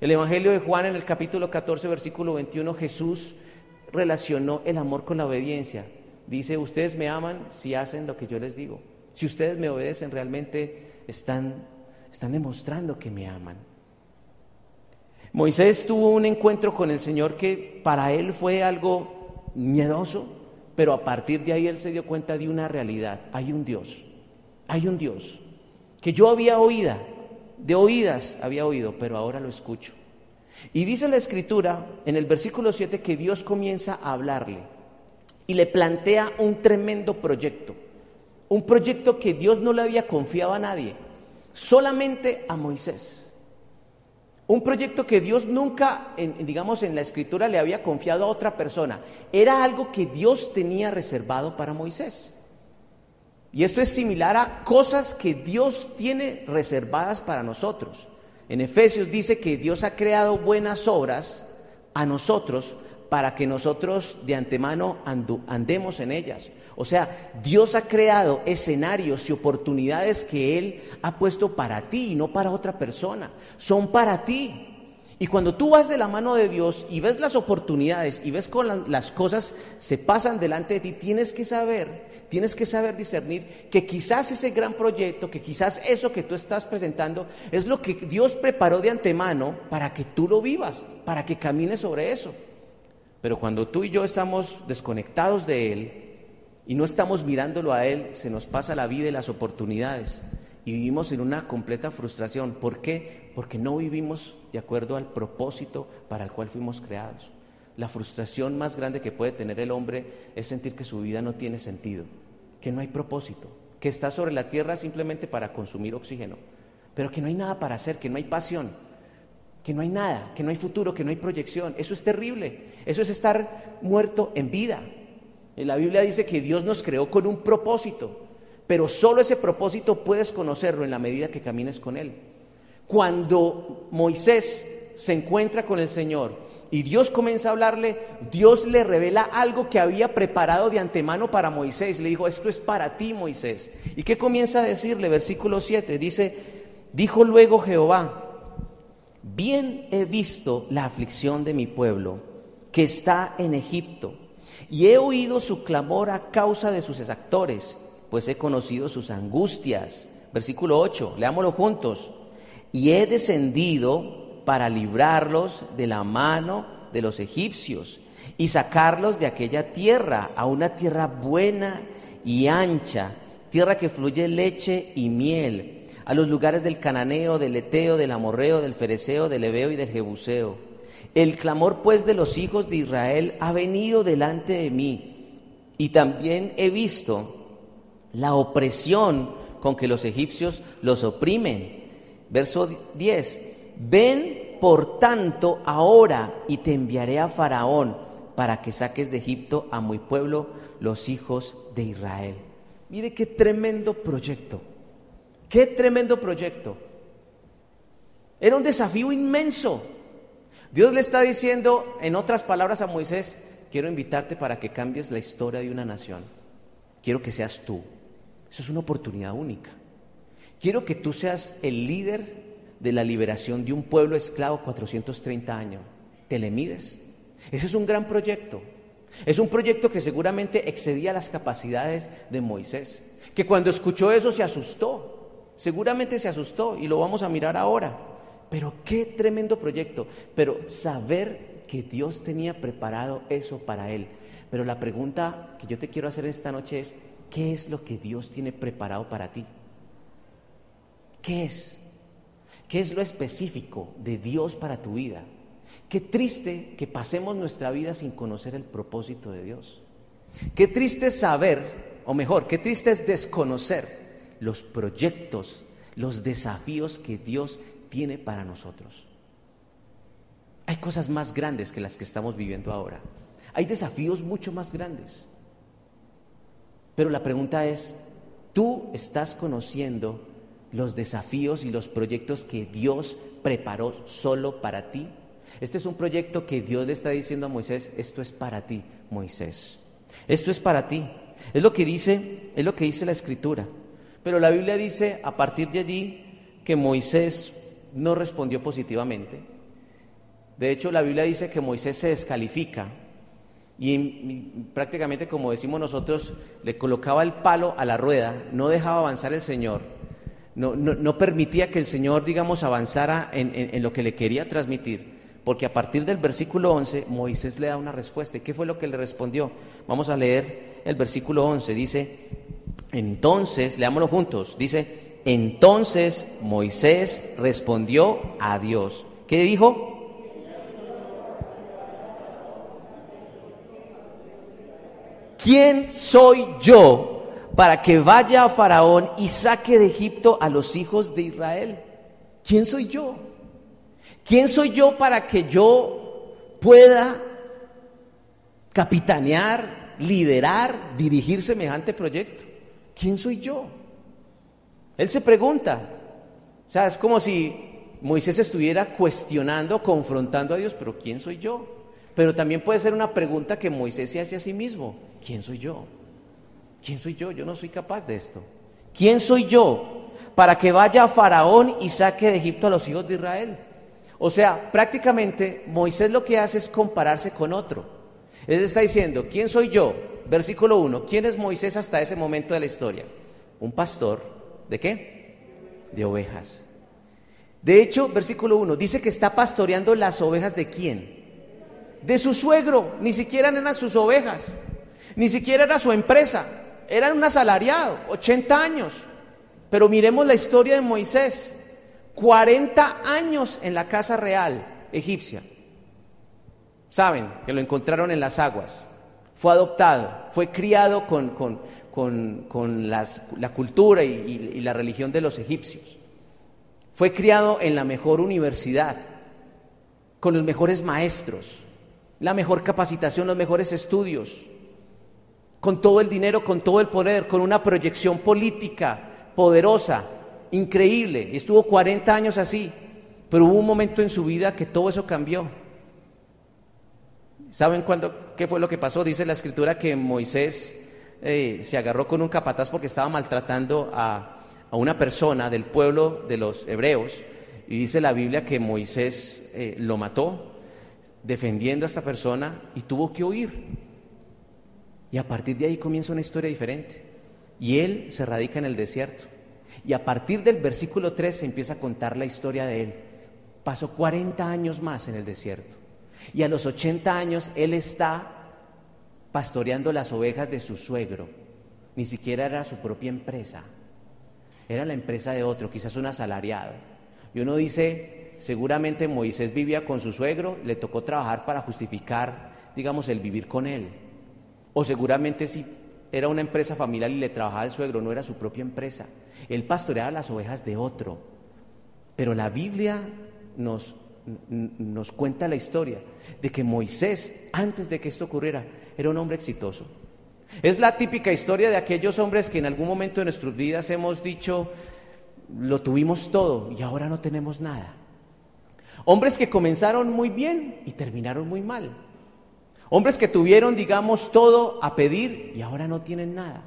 El Evangelio de Juan en el capítulo 14, versículo 21, Jesús relacionó el amor con la obediencia. Dice, ustedes me aman si hacen lo que yo les digo. Si ustedes me obedecen, realmente están, están demostrando que me aman. Moisés tuvo un encuentro con el Señor que para él fue algo miedoso, pero a partir de ahí él se dio cuenta de una realidad. Hay un Dios, hay un Dios, que yo había oído, de oídas había oído, pero ahora lo escucho. Y dice la escritura en el versículo 7 que Dios comienza a hablarle y le plantea un tremendo proyecto, un proyecto que Dios no le había confiado a nadie, solamente a Moisés. Un proyecto que Dios nunca, digamos, en la escritura le había confiado a otra persona. Era algo que Dios tenía reservado para Moisés. Y esto es similar a cosas que Dios tiene reservadas para nosotros. En Efesios dice que Dios ha creado buenas obras a nosotros para que nosotros de antemano andemos en ellas. O sea, Dios ha creado escenarios y oportunidades que Él ha puesto para ti y no para otra persona. Son para ti. Y cuando tú vas de la mano de Dios y ves las oportunidades y ves cómo las cosas se pasan delante de ti, tienes que saber, tienes que saber discernir que quizás ese gran proyecto, que quizás eso que tú estás presentando es lo que Dios preparó de antemano para que tú lo vivas, para que camines sobre eso. Pero cuando tú y yo estamos desconectados de Él y no estamos mirándolo a Él, se nos pasa la vida y las oportunidades y vivimos en una completa frustración. ¿Por qué? Porque no vivimos de acuerdo al propósito para el cual fuimos creados. La frustración más grande que puede tener el hombre es sentir que su vida no tiene sentido, que no hay propósito, que está sobre la tierra simplemente para consumir oxígeno, pero que no hay nada para hacer, que no hay pasión, que no hay nada, que no hay futuro, que no hay proyección. Eso es terrible. Eso es estar muerto en vida. La Biblia dice que Dios nos creó con un propósito, pero solo ese propósito puedes conocerlo en la medida que camines con Él. Cuando Moisés se encuentra con el Señor y Dios comienza a hablarle, Dios le revela algo que había preparado de antemano para Moisés. Le dijo, esto es para ti, Moisés. ¿Y qué comienza a decirle? Versículo 7 dice, dijo luego Jehová, bien he visto la aflicción de mi pueblo que está en Egipto, y he oído su clamor a causa de sus exactores, pues he conocido sus angustias. Versículo 8, leámoslo juntos. Y he descendido para librarlos de la mano de los egipcios y sacarlos de aquella tierra a una tierra buena y ancha, tierra que fluye leche y miel a los lugares del cananeo, del eteo, del amorreo, del fereceo, del ebeo y del jebuseo. El clamor pues de los hijos de Israel ha venido delante de mí y también he visto la opresión con que los egipcios los oprimen. Verso 10, ven por tanto ahora y te enviaré a Faraón para que saques de Egipto a mi pueblo, los hijos de Israel. Mire qué tremendo proyecto. Qué tremendo proyecto. Era un desafío inmenso. Dios le está diciendo, en otras palabras, a Moisés, quiero invitarte para que cambies la historia de una nación. Quiero que seas tú. Eso es una oportunidad única. Quiero que tú seas el líder de la liberación de un pueblo esclavo 430 años. ¿Te le mides? Ese es un gran proyecto. Es un proyecto que seguramente excedía las capacidades de Moisés, que cuando escuchó eso se asustó. Seguramente se asustó y lo vamos a mirar ahora. Pero qué tremendo proyecto. Pero saber que Dios tenía preparado eso para él. Pero la pregunta que yo te quiero hacer esta noche es, ¿qué es lo que Dios tiene preparado para ti? ¿Qué es? ¿Qué es lo específico de Dios para tu vida? Qué triste que pasemos nuestra vida sin conocer el propósito de Dios. Qué triste saber, o mejor, qué triste es desconocer los proyectos, los desafíos que Dios tiene para nosotros. Hay cosas más grandes que las que estamos viviendo ahora. Hay desafíos mucho más grandes. Pero la pregunta es, ¿tú estás conociendo los desafíos y los proyectos que Dios preparó solo para ti? Este es un proyecto que Dios le está diciendo a Moisés, esto es para ti, Moisés. Esto es para ti. Es lo que dice, es lo que dice la escritura. Pero la Biblia dice a partir de allí que Moisés no respondió positivamente. De hecho, la Biblia dice que Moisés se descalifica y, prácticamente, como decimos nosotros, le colocaba el palo a la rueda, no dejaba avanzar el Señor, no, permitía que el Señor, digamos, avanzara en, en, lo que le quería transmitir. Porque a partir del versículo 11, Moisés le da una respuesta. ¿Y qué fue lo que le respondió? Vamos a leer el versículo 11. Dice, entonces, leámoslo juntos, dice, entonces Moisés respondió a Dios. ¿Qué dijo? ¿Quién soy yo para que vaya a Faraón y saque de Egipto a los hijos de Israel? ¿Quién soy yo? ¿Quién soy yo para que yo pueda capitanear, liderar, dirigir semejante proyecto? ¿quién soy yo? Él se pregunta. O sea, es como si Moisés estuviera cuestionando, confrontando a Dios, pero ¿quién soy yo? Pero también puede ser una pregunta que Moisés se hace a sí mismo, ¿quién soy yo? ¿Quién soy yo? Yo no soy capaz de esto. ¿Quién soy yo para que vaya a Faraón y saque de Egipto a los hijos de Israel? O sea, prácticamente Moisés lo que hace es compararse con otro. Él está diciendo, ¿quién soy yo? Versículo 1, ¿quién es Moisés hasta ese momento de la historia? Un pastor, ¿de qué? De ovejas. De hecho, versículo 1, dice que está pastoreando las ovejas de quién? De su suegro, ni siquiera eran sus ovejas, ni siquiera era su empresa, era un asalariado, 80 años. Pero miremos la historia de Moisés, 40 años en la casa real egipcia. Saben que lo encontraron en las aguas, fue adoptado, fue criado con, con, la cultura y la religión de los egipcios. Fue criado en la mejor universidad, con los mejores maestros, la mejor capacitación, los mejores estudios, con todo el dinero, con todo el poder, con una proyección política poderosa, increíble. Estuvo 40 años así, pero hubo un momento en su vida que todo eso cambió. ¿Saben cuándo, qué fue lo que pasó? Dice la escritura que Moisés eh, se agarró con un capataz porque estaba maltratando a, a una persona del pueblo de los hebreos y dice la Biblia que Moisés eh, lo mató defendiendo a esta persona y tuvo que huir. Y a partir de ahí comienza una historia diferente. Y él se radica en el desierto. Y a partir del versículo 3 se empieza a contar la historia de él. Pasó 40 años más en el desierto. Y a los 80 años él está pastoreando las ovejas de su suegro. Ni siquiera era su propia empresa. Era la empresa de otro, quizás un asalariado. Y uno dice, seguramente Moisés vivía con su suegro, le tocó trabajar para justificar, digamos, el vivir con él. O seguramente si era una empresa familiar y le trabajaba el suegro, no era su propia empresa. Él pastoreaba las ovejas de otro. Pero la Biblia nos, nos cuenta la historia de que Moisés, antes de que esto ocurriera, era un hombre exitoso. Es la típica historia de aquellos hombres que en algún momento de nuestras vidas hemos dicho, lo tuvimos todo y ahora no tenemos nada. Hombres que comenzaron muy bien y terminaron muy mal. Hombres que tuvieron, digamos, todo a pedir y ahora no tienen nada.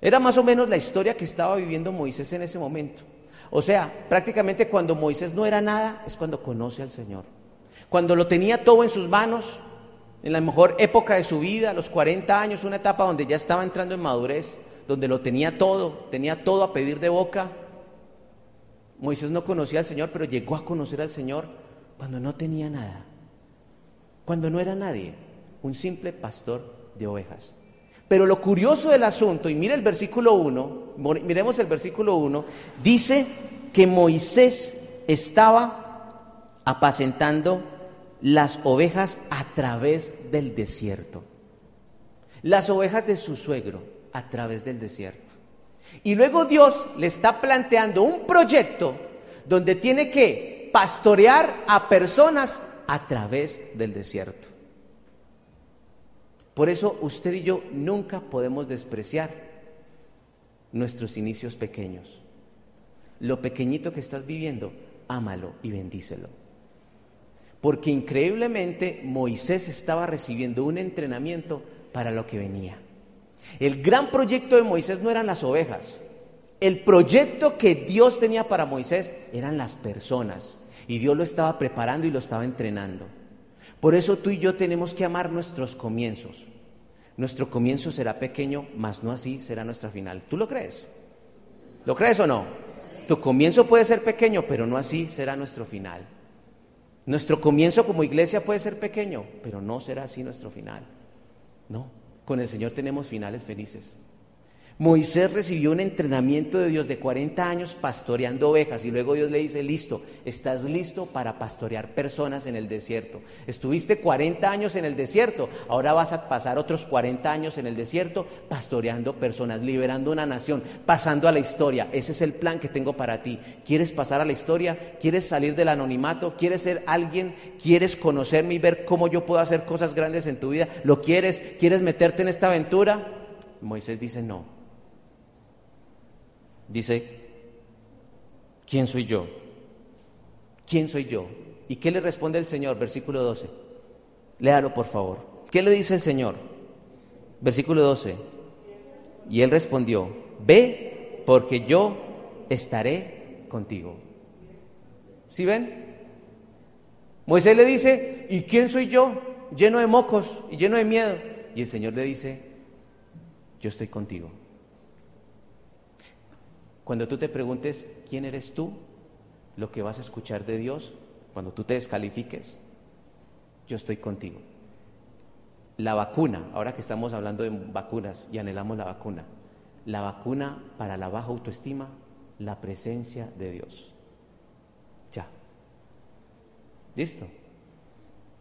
Era más o menos la historia que estaba viviendo Moisés en ese momento. O sea, prácticamente cuando Moisés no era nada es cuando conoce al Señor. Cuando lo tenía todo en sus manos, en la mejor época de su vida, los 40 años, una etapa donde ya estaba entrando en madurez, donde lo tenía todo, tenía todo a pedir de boca. Moisés no conocía al Señor, pero llegó a conocer al Señor cuando no tenía nada, cuando no era nadie, un simple pastor de ovejas. Pero lo curioso del asunto, y mire el versículo 1, miremos el versículo 1, dice que Moisés estaba apacentando las ovejas a través del desierto. Las ovejas de su suegro a través del desierto. Y luego Dios le está planteando un proyecto donde tiene que pastorear a personas a través del desierto. Por eso usted y yo nunca podemos despreciar nuestros inicios pequeños. Lo pequeñito que estás viviendo, ámalo y bendícelo porque increíblemente Moisés estaba recibiendo un entrenamiento para lo que venía. El gran proyecto de Moisés no eran las ovejas, el proyecto que Dios tenía para Moisés eran las personas y Dios lo estaba preparando y lo estaba entrenando. Por eso tú y yo tenemos que amar nuestros comienzos. Nuestro comienzo será pequeño, mas no así será nuestra final. ¿Tú lo crees? ¿Lo crees o no? Tu comienzo puede ser pequeño, pero no así será nuestro final. Nuestro comienzo como iglesia puede ser pequeño, pero no será así nuestro final. No, con el Señor tenemos finales felices. Moisés recibió un entrenamiento de Dios de 40 años pastoreando ovejas y luego Dios le dice, listo, estás listo para pastorear personas en el desierto. Estuviste 40 años en el desierto, ahora vas a pasar otros 40 años en el desierto pastoreando personas, liberando una nación, pasando a la historia. Ese es el plan que tengo para ti. ¿Quieres pasar a la historia? ¿Quieres salir del anonimato? ¿Quieres ser alguien? ¿Quieres conocerme y ver cómo yo puedo hacer cosas grandes en tu vida? ¿Lo quieres? ¿Quieres meterte en esta aventura? Moisés dice no. Dice, ¿quién soy yo? ¿quién soy yo? ¿Y qué le responde el Señor? Versículo 12. Léalo, por favor. ¿Qué le dice el Señor? Versículo 12. Y él respondió, ve porque yo estaré contigo. ¿Sí ven? Moisés le dice, ¿y quién soy yo? Lleno de mocos y lleno de miedo. Y el Señor le dice, yo estoy contigo. Cuando tú te preguntes, ¿quién eres tú? Lo que vas a escuchar de Dios, cuando tú te descalifiques, yo estoy contigo. La vacuna, ahora que estamos hablando de vacunas y anhelamos la vacuna, la vacuna para la baja autoestima, la presencia de Dios. Ya. ¿Listo?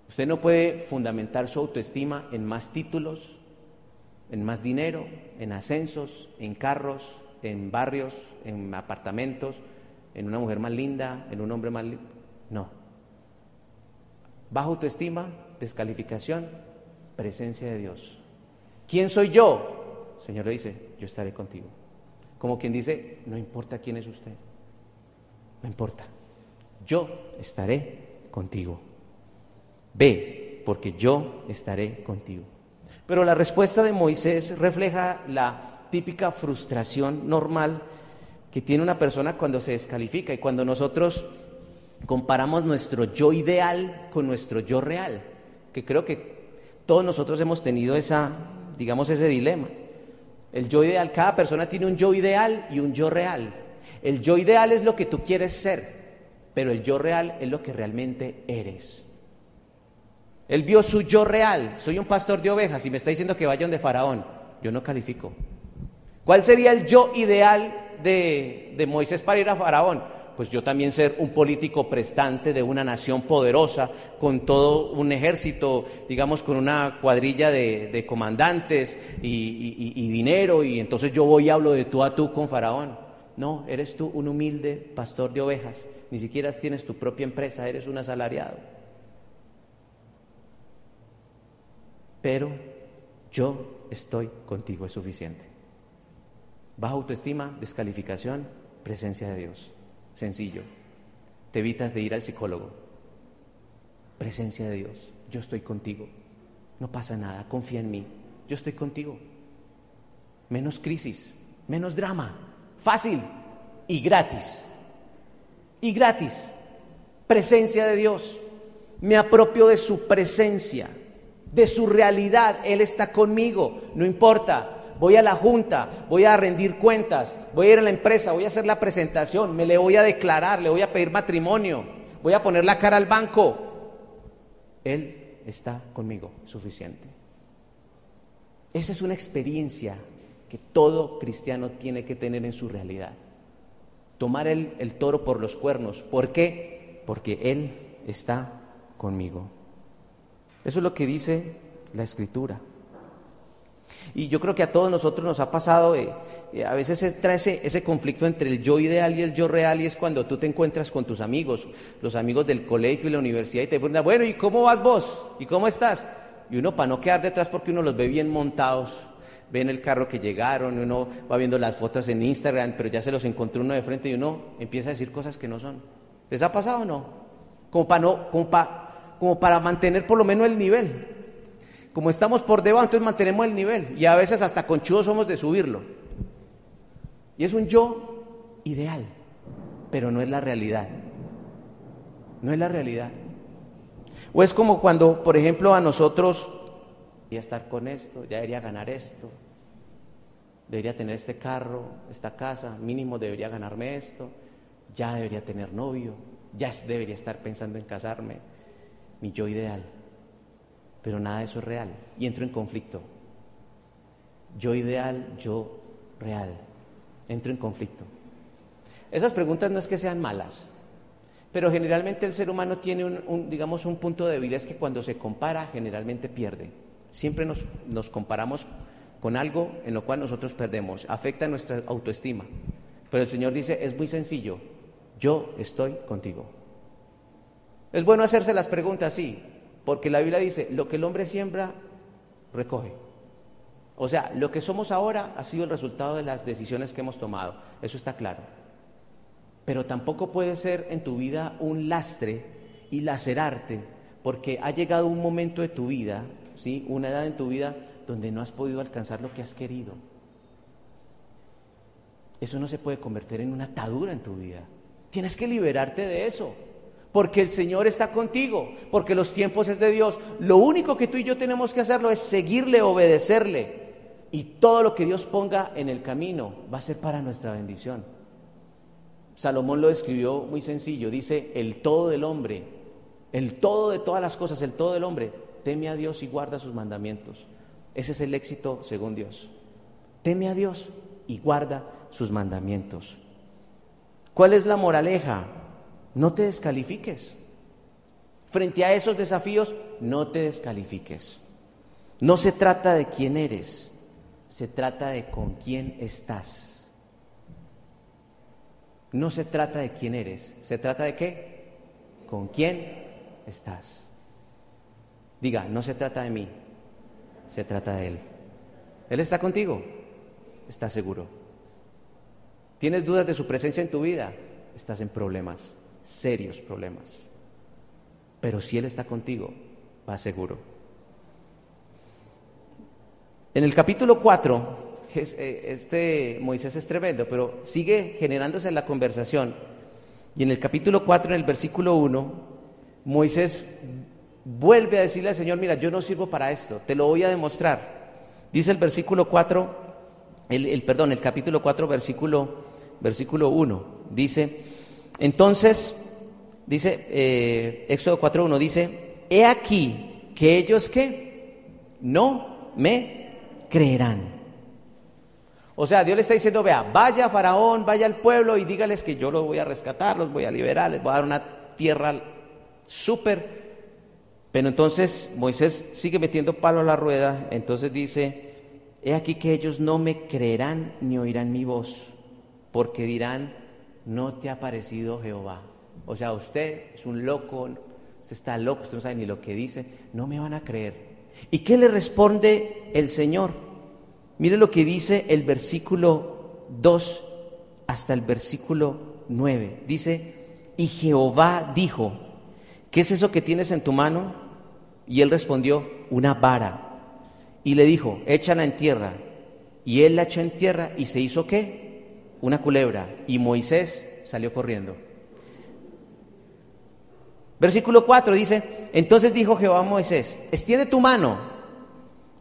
Usted no puede fundamentar su autoestima en más títulos, en más dinero, en ascensos, en carros, en barrios, en apartamentos, en una mujer más linda, en un hombre más lindo. No. Baja autoestima, descalificación, presencia de Dios. ¿Quién soy yo? El Señor le dice, yo estaré contigo. Como quien dice, no importa quién es usted, no importa, yo estaré contigo. Ve, porque yo estaré contigo. Pero la respuesta de Moisés refleja la típica frustración normal que tiene una persona cuando se descalifica y cuando nosotros comparamos nuestro yo ideal con nuestro yo real, que creo que todos nosotros hemos tenido esa, digamos, ese dilema. El yo ideal, cada persona tiene un yo ideal y un yo real. El yo ideal es lo que tú quieres ser, pero el yo real es lo que realmente eres. Él vio su yo real, soy un pastor de ovejas y me está diciendo que vayan de Faraón. Yo no califico. ¿Cuál sería el yo ideal de, Moisés para ir a Faraón? pues yo también ser un político prestante de una nación poderosa, con todo un ejército, digamos, con una cuadrilla de, comandantes y, dinero, y entonces yo voy y hablo de tú a tú con Faraón. No, eres tú un humilde pastor de ovejas, ni siquiera tienes tu propia empresa, eres un asalariado. Pero yo estoy contigo, es suficiente. Baja autoestima, descalificación, presencia de Dios. Sencillo. Te evitas de ir al psicólogo. Presencia de Dios. Yo estoy contigo. No pasa nada. Confía en mí. Yo estoy contigo. Menos crisis. Menos drama. Fácil. Y gratis. Y gratis. Presencia de Dios. Me apropio de su presencia. De su realidad. Él está conmigo. No importa voy a la junta, voy a rendir cuentas, voy a ir a la empresa, voy a hacer la presentación, me le voy a declarar, le voy a pedir matrimonio, voy a poner la cara al banco. Él está conmigo, suficiente. Esa es una experiencia que todo cristiano tiene que tener en su realidad. Tomar el, el toro por los cuernos. ¿Por qué? Porque Él está conmigo. Eso es lo que dice la escritura. Y yo creo que a todos nosotros nos ha pasado, eh, eh, a veces se trae ese, conflicto entre el yo ideal y el yo real y es cuando tú te encuentras con tus amigos, los amigos del colegio y la universidad y te preguntan, bueno, ¿y cómo vas vos? ¿Y cómo estás? Y uno para no quedar detrás porque uno los ve bien montados, ve en el carro que llegaron, uno va viendo las fotos en Instagram, pero ya se los encontró uno de frente y uno empieza a decir cosas que no son. ¿Les ha pasado o no? Como para, no, como para, como para mantener por lo menos el nivel. Como estamos por debajo, entonces mantenemos el nivel. Y a veces hasta conchudos somos de subirlo. Y es un yo ideal, pero no es la realidad. No es la realidad. O es como cuando, por ejemplo, a nosotros, debería estar con esto, ya debería ganar esto, debería tener este carro, esta casa, mínimo debería ganarme esto, ya debería tener novio, ya debería estar pensando en casarme, mi yo ideal pero nada de eso es real y entro en conflicto. Yo ideal, yo real. Entro en conflicto. Esas preguntas no es que sean malas, pero generalmente el ser humano tiene un, digamos, un punto débil, es que cuando se compara generalmente pierde. Siempre nos, nos comparamos con algo en lo cual nosotros perdemos, afecta nuestra autoestima. Pero el Señor dice, es muy sencillo, yo estoy contigo. Es bueno hacerse las preguntas, sí, porque la Biblia dice, lo que el hombre siembra, recoge. O sea, lo que somos ahora ha sido el resultado de las decisiones que hemos tomado. Eso está claro. pero tampoco puede ser en tu vida un lastre y lacerarte, porque ha llegado un momento de tu vida, ¿sí? una edad en tu vida donde no has podido alcanzar lo que has querido. Eso no se puede convertir en una atadura en tu vida. Tienes que liberarte de eso, porque el Señor está contigo, porque los tiempos es de Dios. Lo único que tú y yo tenemos que hacerlo es seguirle, obedecerle. Y todo lo que Dios ponga en el camino va a ser para nuestra bendición. Salomón lo describió muy sencillo, dice, el todo del hombre, el todo de todas las cosas, el todo del hombre, teme a Dios y guarda sus mandamientos. Ese es el éxito según Dios. Teme a Dios y guarda sus mandamientos. ¿Cuál es la moraleja? No te descalifiques. Frente a esos desafíos, no te descalifiques. No se trata de quién eres, se trata de con quién estás. No se trata de quién eres, se trata de qué? ¿Con quién estás? Diga, no se trata de mí, se trata de Él. Él está contigo, está seguro. ¿Tienes dudas de su presencia en tu vida? Estás en problemas, serios problemas. Pero si Él está contigo, va seguro. En el capítulo 4 eh, este Moisés es tremendo, pero sigue generándose la conversación. Y en el capítulo 4, en el versículo 1, Moisés vuelve a decirle al Señor, mira, yo no sirvo para esto, te lo voy a demostrar. Dice el versículo 4, el, perdón, el capítulo 4, versículo, versículo 1, dice, entonces, dice, eh, Éxodo 4, 1, dice, he aquí que ellos que no me creerán. O sea, Dios le está diciendo, vea, vaya Faraón, vaya al pueblo y dígales que yo los voy a rescatar, los voy a liberar, les voy a dar una tierra súper. Pero entonces Moisés sigue metiendo palo a la rueda, entonces dice, he aquí que ellos no me creerán ni oirán mi voz, porque dirán, no te ha parecido Jehová. O sea, usted es un loco, usted está loco, usted no sabe ni lo que dice, no me van a creer. ¿Y qué le responde el Señor? Mire lo que dice el versículo 2 hasta el versículo 9. Dice, y Jehová dijo, ¿qué es eso que tienes en tu mano? Y él respondió, una vara. Y le dijo, échala en tierra. Y él la echó en tierra y se hizo qué? Una culebra. Y Moisés salió corriendo. Versículo 4 dice, entonces dijo Jehová a Moisés, extiende tu mano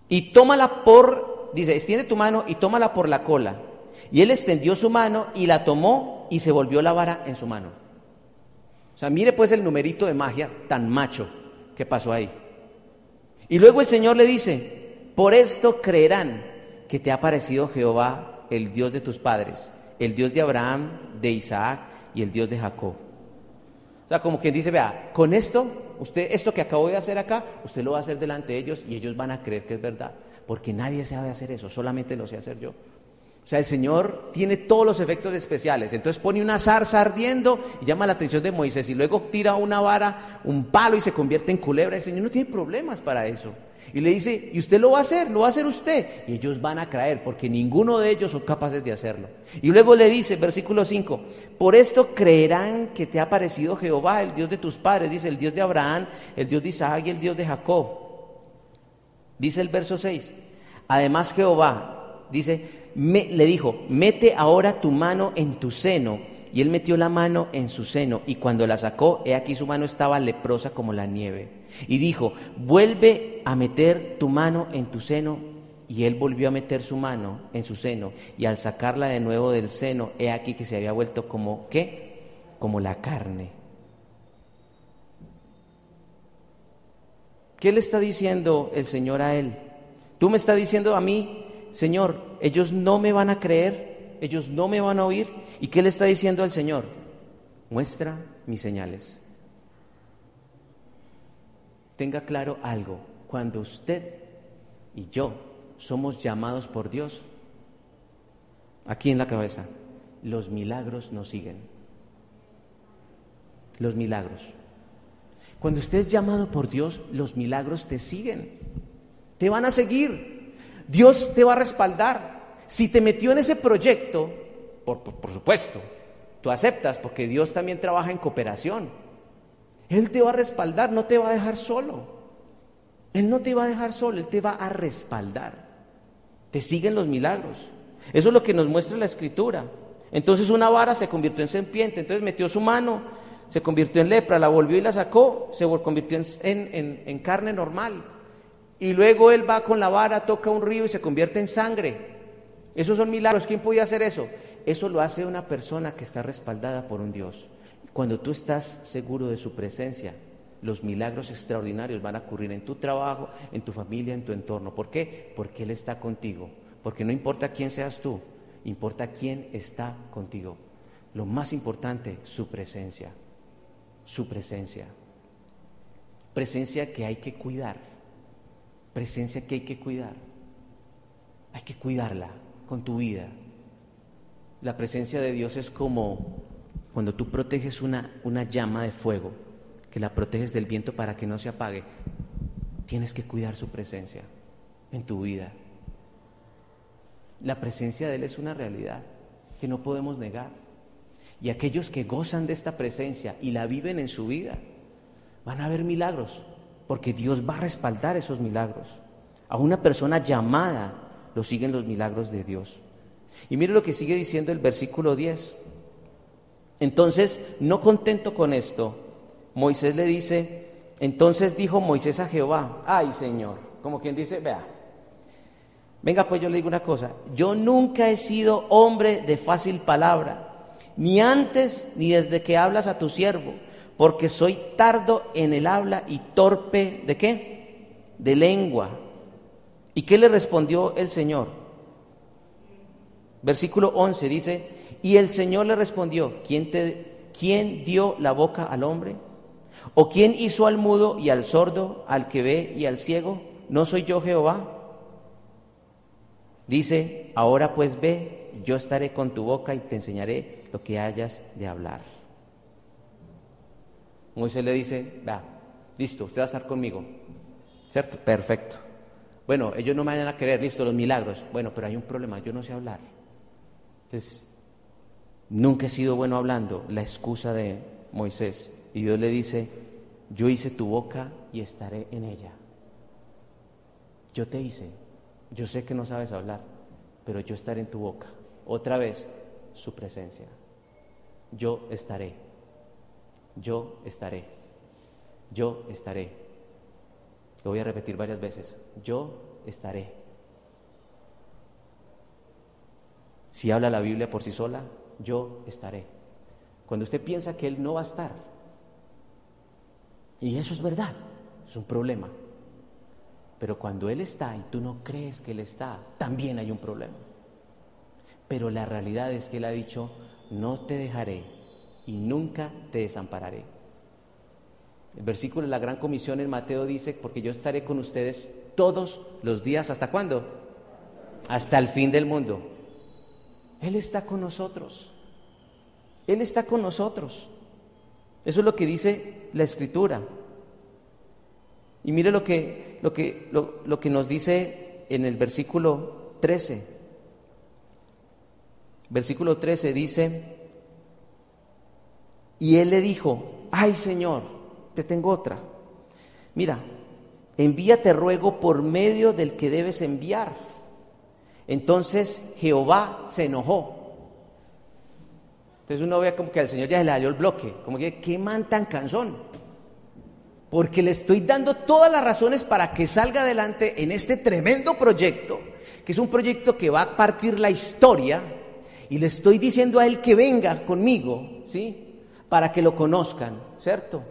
y tómala por dice, extiende tu mano y tómala por la cola. Y él extendió su mano y la tomó y se volvió la vara en su mano. O sea, mire pues el numerito de magia tan macho que pasó ahí. Y luego el Señor le dice, por esto creerán que te ha parecido Jehová, el Dios de tus padres, el Dios de Abraham, de Isaac y el Dios de Jacob. O sea, como quien dice, vea, con esto, usted, esto que acabo de hacer acá, usted lo va a hacer delante de ellos y ellos van a creer que es verdad porque nadie sabe hacer eso, solamente lo sé hacer yo. O sea, el Señor tiene todos los efectos especiales. Entonces pone una zarza ardiendo y llama la atención de Moisés y luego tira una vara, un palo y se convierte en culebra. El Señor no tiene problemas para eso. Y le dice, y usted lo va a hacer, lo va a hacer usted. Y ellos van a creer porque ninguno de ellos son capaces de hacerlo. Y luego le dice, versículo 5, por esto creerán que te ha parecido Jehová, el Dios de tus padres, dice el Dios de Abraham, el Dios de Isaac y el Dios de Jacob. Dice el verso 6. Además Jehová, dice, le dijo, mete ahora tu mano en tu seno. Y él metió la mano en su seno y cuando la sacó, he aquí su mano estaba leprosa como la nieve. Y dijo, vuelve a meter tu mano en tu seno. Y él volvió a meter su mano en su seno. Y al sacarla de nuevo del seno, he aquí que se había vuelto como, ¿qué? Como la carne. ¿Qué le está diciendo el Señor a él? Tú me estás diciendo a mí, Señor, ellos no me van a creer, ellos no me van a oír. ¿Y qué le está diciendo al Señor? Muestra mis señales. Tenga claro algo, cuando usted y yo somos llamados por Dios, aquí en la cabeza, los milagros nos siguen. Los milagros. Cuando estés llamado por Dios, los milagros te siguen. Te van a seguir. Dios te va a respaldar. Si te metió en ese proyecto, por, supuesto, Tú aceptas porque Dios también trabaja en cooperación. Él te va a respaldar, no te va a dejar solo. Él no te va a dejar solo, Él te va a respaldar. Te siguen los milagros. Eso es lo que nos muestra la escritura. Entonces una vara se convirtió en serpiente, entonces metió su mano, se convirtió en lepra, la volvió y la sacó, se convirtió en, en carne normal. Y luego él va con la vara, toca un río y se convierte en sangre. Esos son milagros. ¿Quién podía hacer eso? Eso lo hace una persona que está respaldada por un Dios. Cuando tú estás seguro de su presencia, los milagros extraordinarios van a ocurrir en tu trabajo, en tu familia, en tu entorno. ¿Por qué? Porque Él está contigo. Porque no importa quién seas tú, importa quién está contigo. Lo más importante, su presencia. Su presencia. Presencia que hay que cuidar. Presencia que hay que cuidar. Hay que cuidarla con tu vida. La presencia de Dios es como cuando tú proteges una, una llama de fuego, que la proteges del viento para que no se apague. Tienes que cuidar su presencia en tu vida. La presencia de Él es una realidad que no podemos negar. Y aquellos que gozan de esta presencia y la viven en su vida, van a ver milagros, porque Dios va a respaldar esos milagros. A una persona llamada lo siguen los milagros de Dios. Y mire lo que sigue diciendo el versículo 10. Entonces, no contento con esto, Moisés le dice, entonces dijo Moisés a Jehová, ay Señor, como quien dice, vea, venga pues yo le digo una cosa, yo nunca he sido hombre de fácil palabra, ni antes ni desde que hablas a tu siervo, porque soy tardo en el habla y torpe de qué? De lengua. ¿Y qué le respondió el Señor? Versículo 11 dice, y el Señor le respondió, ¿quién, te, ¿quién dio la boca al hombre? ¿O quién hizo al mudo y al sordo, al que ve y al ciego? ¿No soy yo Jehová? Dice, ahora pues ve, yo estaré con tu boca y te enseñaré lo que hayas de hablar. Moisés le dice, va, listo, usted va a estar conmigo. ¿Cierto? Perfecto. Bueno, ellos no me vayan a querer, listo, los milagros. Bueno, pero hay un problema, yo no sé hablar. Entonces, nunca he sido bueno hablando, la excusa de Moisés. Y Dios le dice, yo hice tu boca y estaré en ella. Yo te hice, yo sé que no sabes hablar, pero yo estaré en tu boca. Otra vez, su presencia. Yo estaré, yo estaré, yo estaré. Lo voy a repetir varias veces. Yo estaré. Si habla la Biblia por sí sola, yo estaré. Cuando usted piensa que Él no va a estar, y eso es verdad, es un problema. Pero cuando Él está y tú no crees que Él está, también hay un problema. Pero la realidad es que Él ha dicho, no te dejaré y nunca te desampararé. El versículo de la Gran Comisión en Mateo dice, porque yo estaré con ustedes todos los días, ¿hasta cuándo? Hasta el fin del mundo. Él está con nosotros. Él está con nosotros. Eso es lo que dice la Escritura. Y mire lo que, lo que, lo, que nos dice en el versículo 13. Versículo 13 dice, y él le dijo, ay Señor, te tengo otra. Mira, envíate ruego por medio del que debes enviar. Entonces Jehová se enojó. Entonces uno ve como que al Señor ya le salió el bloque, como que qué man tan cansón. Porque le estoy dando todas las razones para que salga adelante en este tremendo proyecto, que es un proyecto que va a partir la historia, y le estoy diciendo a él que venga conmigo, ¿sí? Para que lo conozcan, ¿cierto?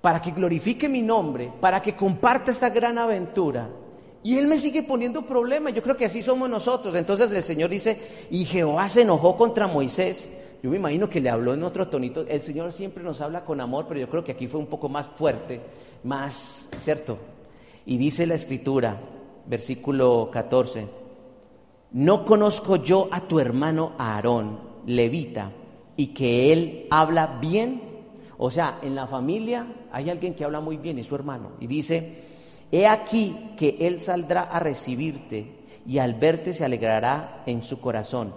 para que glorifique mi nombre, para que comparta esta gran aventura. Y él me sigue poniendo problemas. Yo creo que así somos nosotros. Entonces el Señor dice, y Jehová se enojó contra Moisés. Yo me imagino que le habló en otro tonito. El Señor siempre nos habla con amor, pero yo creo que aquí fue un poco más fuerte, más, ¿cierto? Y dice la escritura, versículo 14, no conozco yo a tu hermano Aarón, levita, y que él habla bien o sea, en la familia hay alguien que habla muy bien, es su hermano, y dice, he aquí que él saldrá a recibirte y al verte se alegrará en su corazón.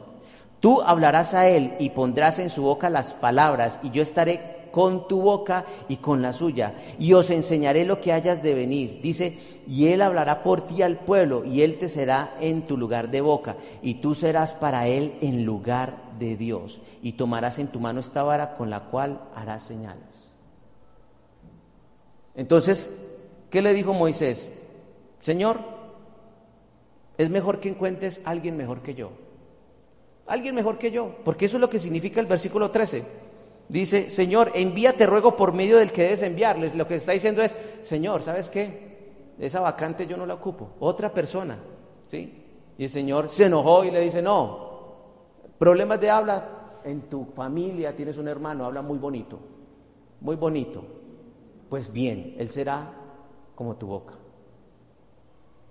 Tú hablarás a él y pondrás en su boca las palabras, y yo estaré con tu boca y con la suya, y os enseñaré lo que hayas de venir. Dice, y él hablará por ti al pueblo, y él te será en tu lugar de boca, y tú serás para él en lugar de Dios, y tomarás en tu mano esta vara con la cual harás señales. Entonces, ¿qué le dijo Moisés? Señor, es mejor que encuentres a alguien mejor que yo. Alguien mejor que yo, porque eso es lo que significa el versículo 13. Dice, Señor, envíate ruego por medio del que debes enviarles. Lo que está diciendo es, Señor, ¿sabes qué? Esa vacante yo no la ocupo, otra persona. ¿Sí? Y el Señor se enojó y le dice, no, problemas de habla, en tu familia tienes un hermano, habla muy bonito, muy bonito. Pues bien, Él será como tu boca.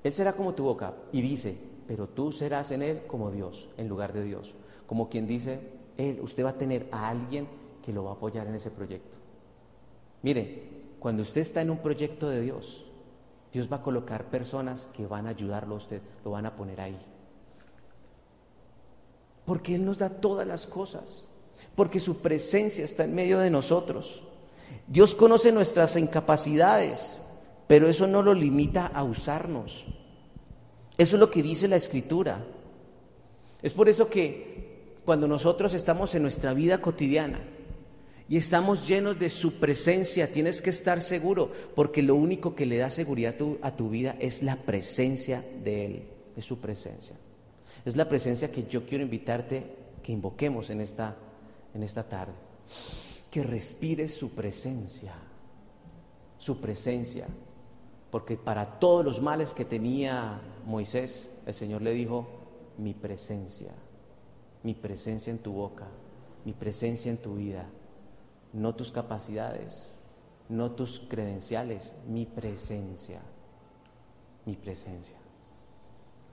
Él será como tu boca. Y dice, pero tú serás en Él como Dios, en lugar de Dios. Como quien dice, Él, usted va a tener a alguien que lo va a apoyar en ese proyecto. Mire, cuando usted está en un proyecto de Dios, Dios va a colocar personas que van a ayudarlo a usted, lo van a poner ahí. Porque Él nos da todas las cosas, porque su presencia está en medio de nosotros. Dios conoce nuestras incapacidades, pero eso no lo limita a usarnos. Eso es lo que dice la escritura. Es por eso que cuando nosotros estamos en nuestra vida cotidiana y estamos llenos de su presencia, tienes que estar seguro, porque lo único que le da seguridad a tu, a tu vida es la presencia de Él, es su presencia. Es la presencia que yo quiero invitarte que invoquemos en esta, en esta tarde. Que respires su presencia, su presencia. Porque para todos los males que tenía Moisés, el Señor le dijo, mi presencia, mi presencia en tu boca, mi presencia en tu vida, no tus capacidades, no tus credenciales, mi presencia, mi presencia.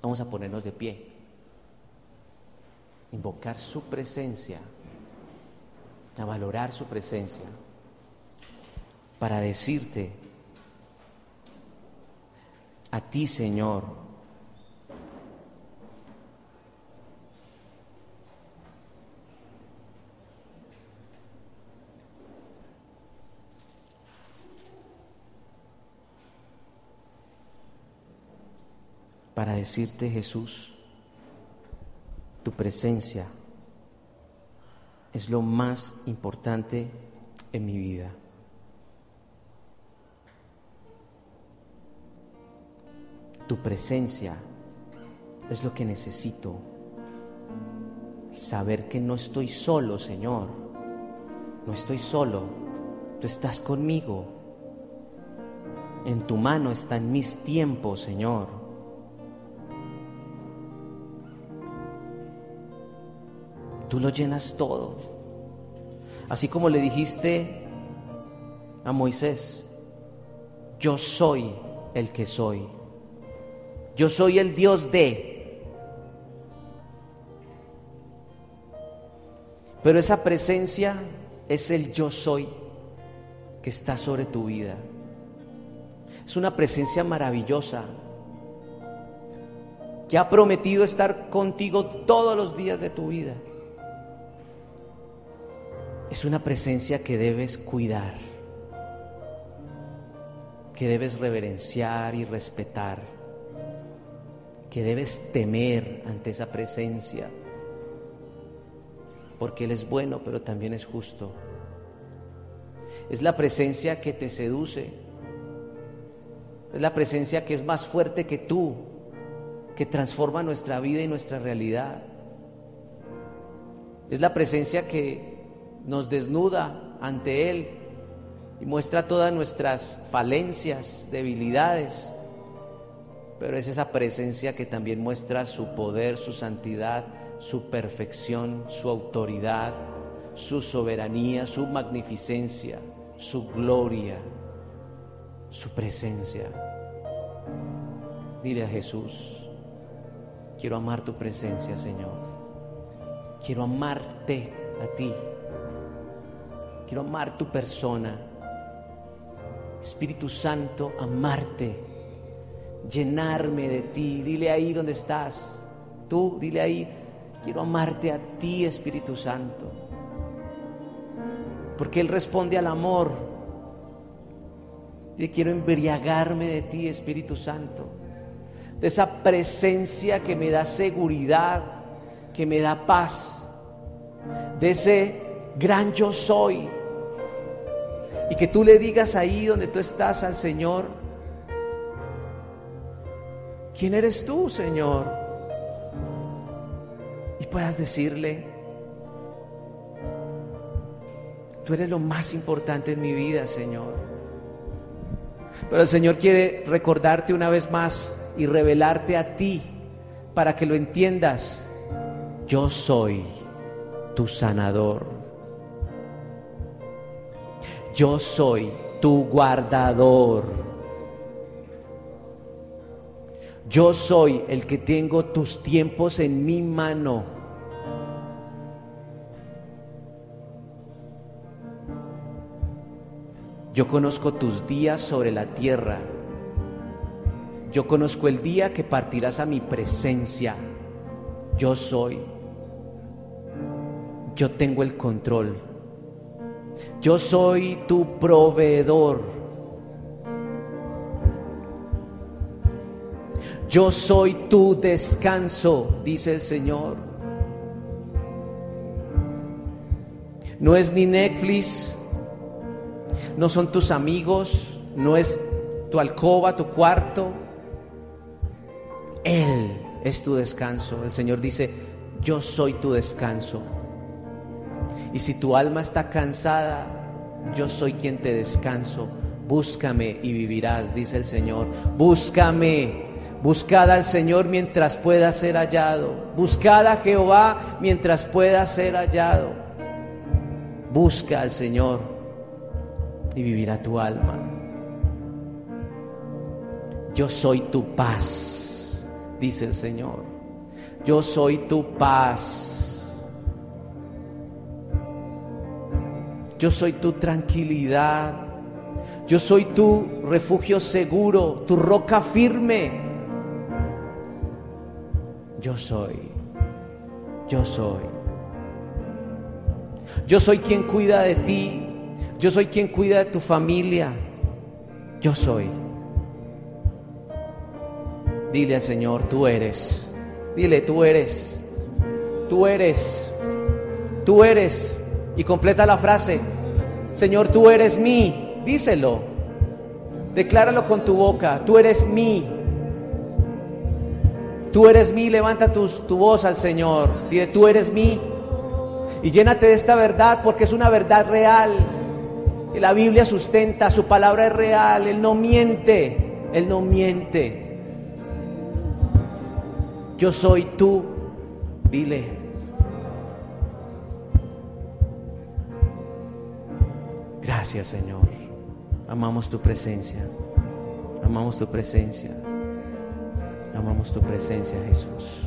Vamos a ponernos de pie, invocar su presencia, a valorar su presencia, para decirte, a ti Señor, para decirte Jesús, tu presencia es lo más importante en mi vida. Presencia es lo que necesito. Saber que no estoy solo, Señor. No estoy solo. Tú estás conmigo. En tu mano están mis tiempos, Señor. Tú lo llenas todo. Así como le dijiste a Moisés, yo soy el que soy. Yo soy el Dios de. Pero esa presencia es el yo soy que está sobre tu vida. Es una presencia maravillosa que ha prometido estar contigo todos los días de tu vida es una presencia que debes cuidar, que debes reverenciar y respetar, que debes temer ante esa presencia, porque Él es bueno, pero también es justo. Es la presencia que te seduce, es la presencia que es más fuerte que tú, que transforma nuestra vida y nuestra realidad. Es la presencia que nos desnuda ante Él y muestra todas nuestras falencias, debilidades, pero es esa presencia que también muestra su poder, su santidad, su perfección, su autoridad, su soberanía, su magnificencia, su gloria, su presencia. Dile a Jesús, quiero amar tu presencia, Señor. Quiero amarte a ti. Quiero amar tu persona. Espíritu Santo, amarte, llenarme de ti. Dile ahí donde estás. Tú, dile ahí, Quiero amarte a ti, Espíritu Santo. Porque Él responde al amor. Y quiero embriagarme de ti, Espíritu Santo. De esa presencia que me da seguridad, que me da paz. De ese gran yo soy. Y que tú le digas ahí donde tú estás al Señor, ¿quién eres tú, Señor? Y puedas decirle, tú eres lo más importante en mi vida, Señor. Pero el Señor quiere recordarte una vez más y revelarte a ti para que lo entiendas. Yo soy tu sanador. Yo soy tu guardador. Yo soy el que tengo tus tiempos en mi mano. Yo conozco tus días sobre la tierra. Yo conozco el día que partirás a mi presencia. Yo soy. Yo tengo el control. Yo soy tu proveedor. Yo soy tu descanso, dice el Señor. No es ni Netflix, no son tus amigos, no es tu alcoba, tu cuarto. Él es tu descanso. El Señor dice, yo soy tu descanso. Y si tu alma está cansada, yo soy quien te descanso. Búscame y vivirás, dice el Señor. Búscame. Buscad al Señor mientras pueda ser hallado. Buscad a Jehová mientras pueda ser hallado. Busca al Señor y vivirá tu alma. Yo soy tu paz, dice el Señor. Yo soy tu paz. Yo soy tu tranquilidad. Yo soy tu refugio seguro, tu roca firme. Yo soy. Yo soy. Yo soy quien cuida de ti. Yo soy quien cuida de tu familia. Yo soy. Dile al Señor, tú eres. Dile, tú eres. Tú eres. Tú eres y completa la frase, Señor, tú eres mí, díselo, decláralo con tu boca, tú eres mí, tú eres mí, levanta tu, tu voz al Señor, dile, tú eres mí, y llénate de esta verdad porque es una verdad real, que la Biblia sustenta, su palabra es real, Él no miente, Él no miente. Yo soy tú, dile. Gracias Señor. Amamos tu presencia. Amamos tu presencia. Amamos tu presencia Jesús.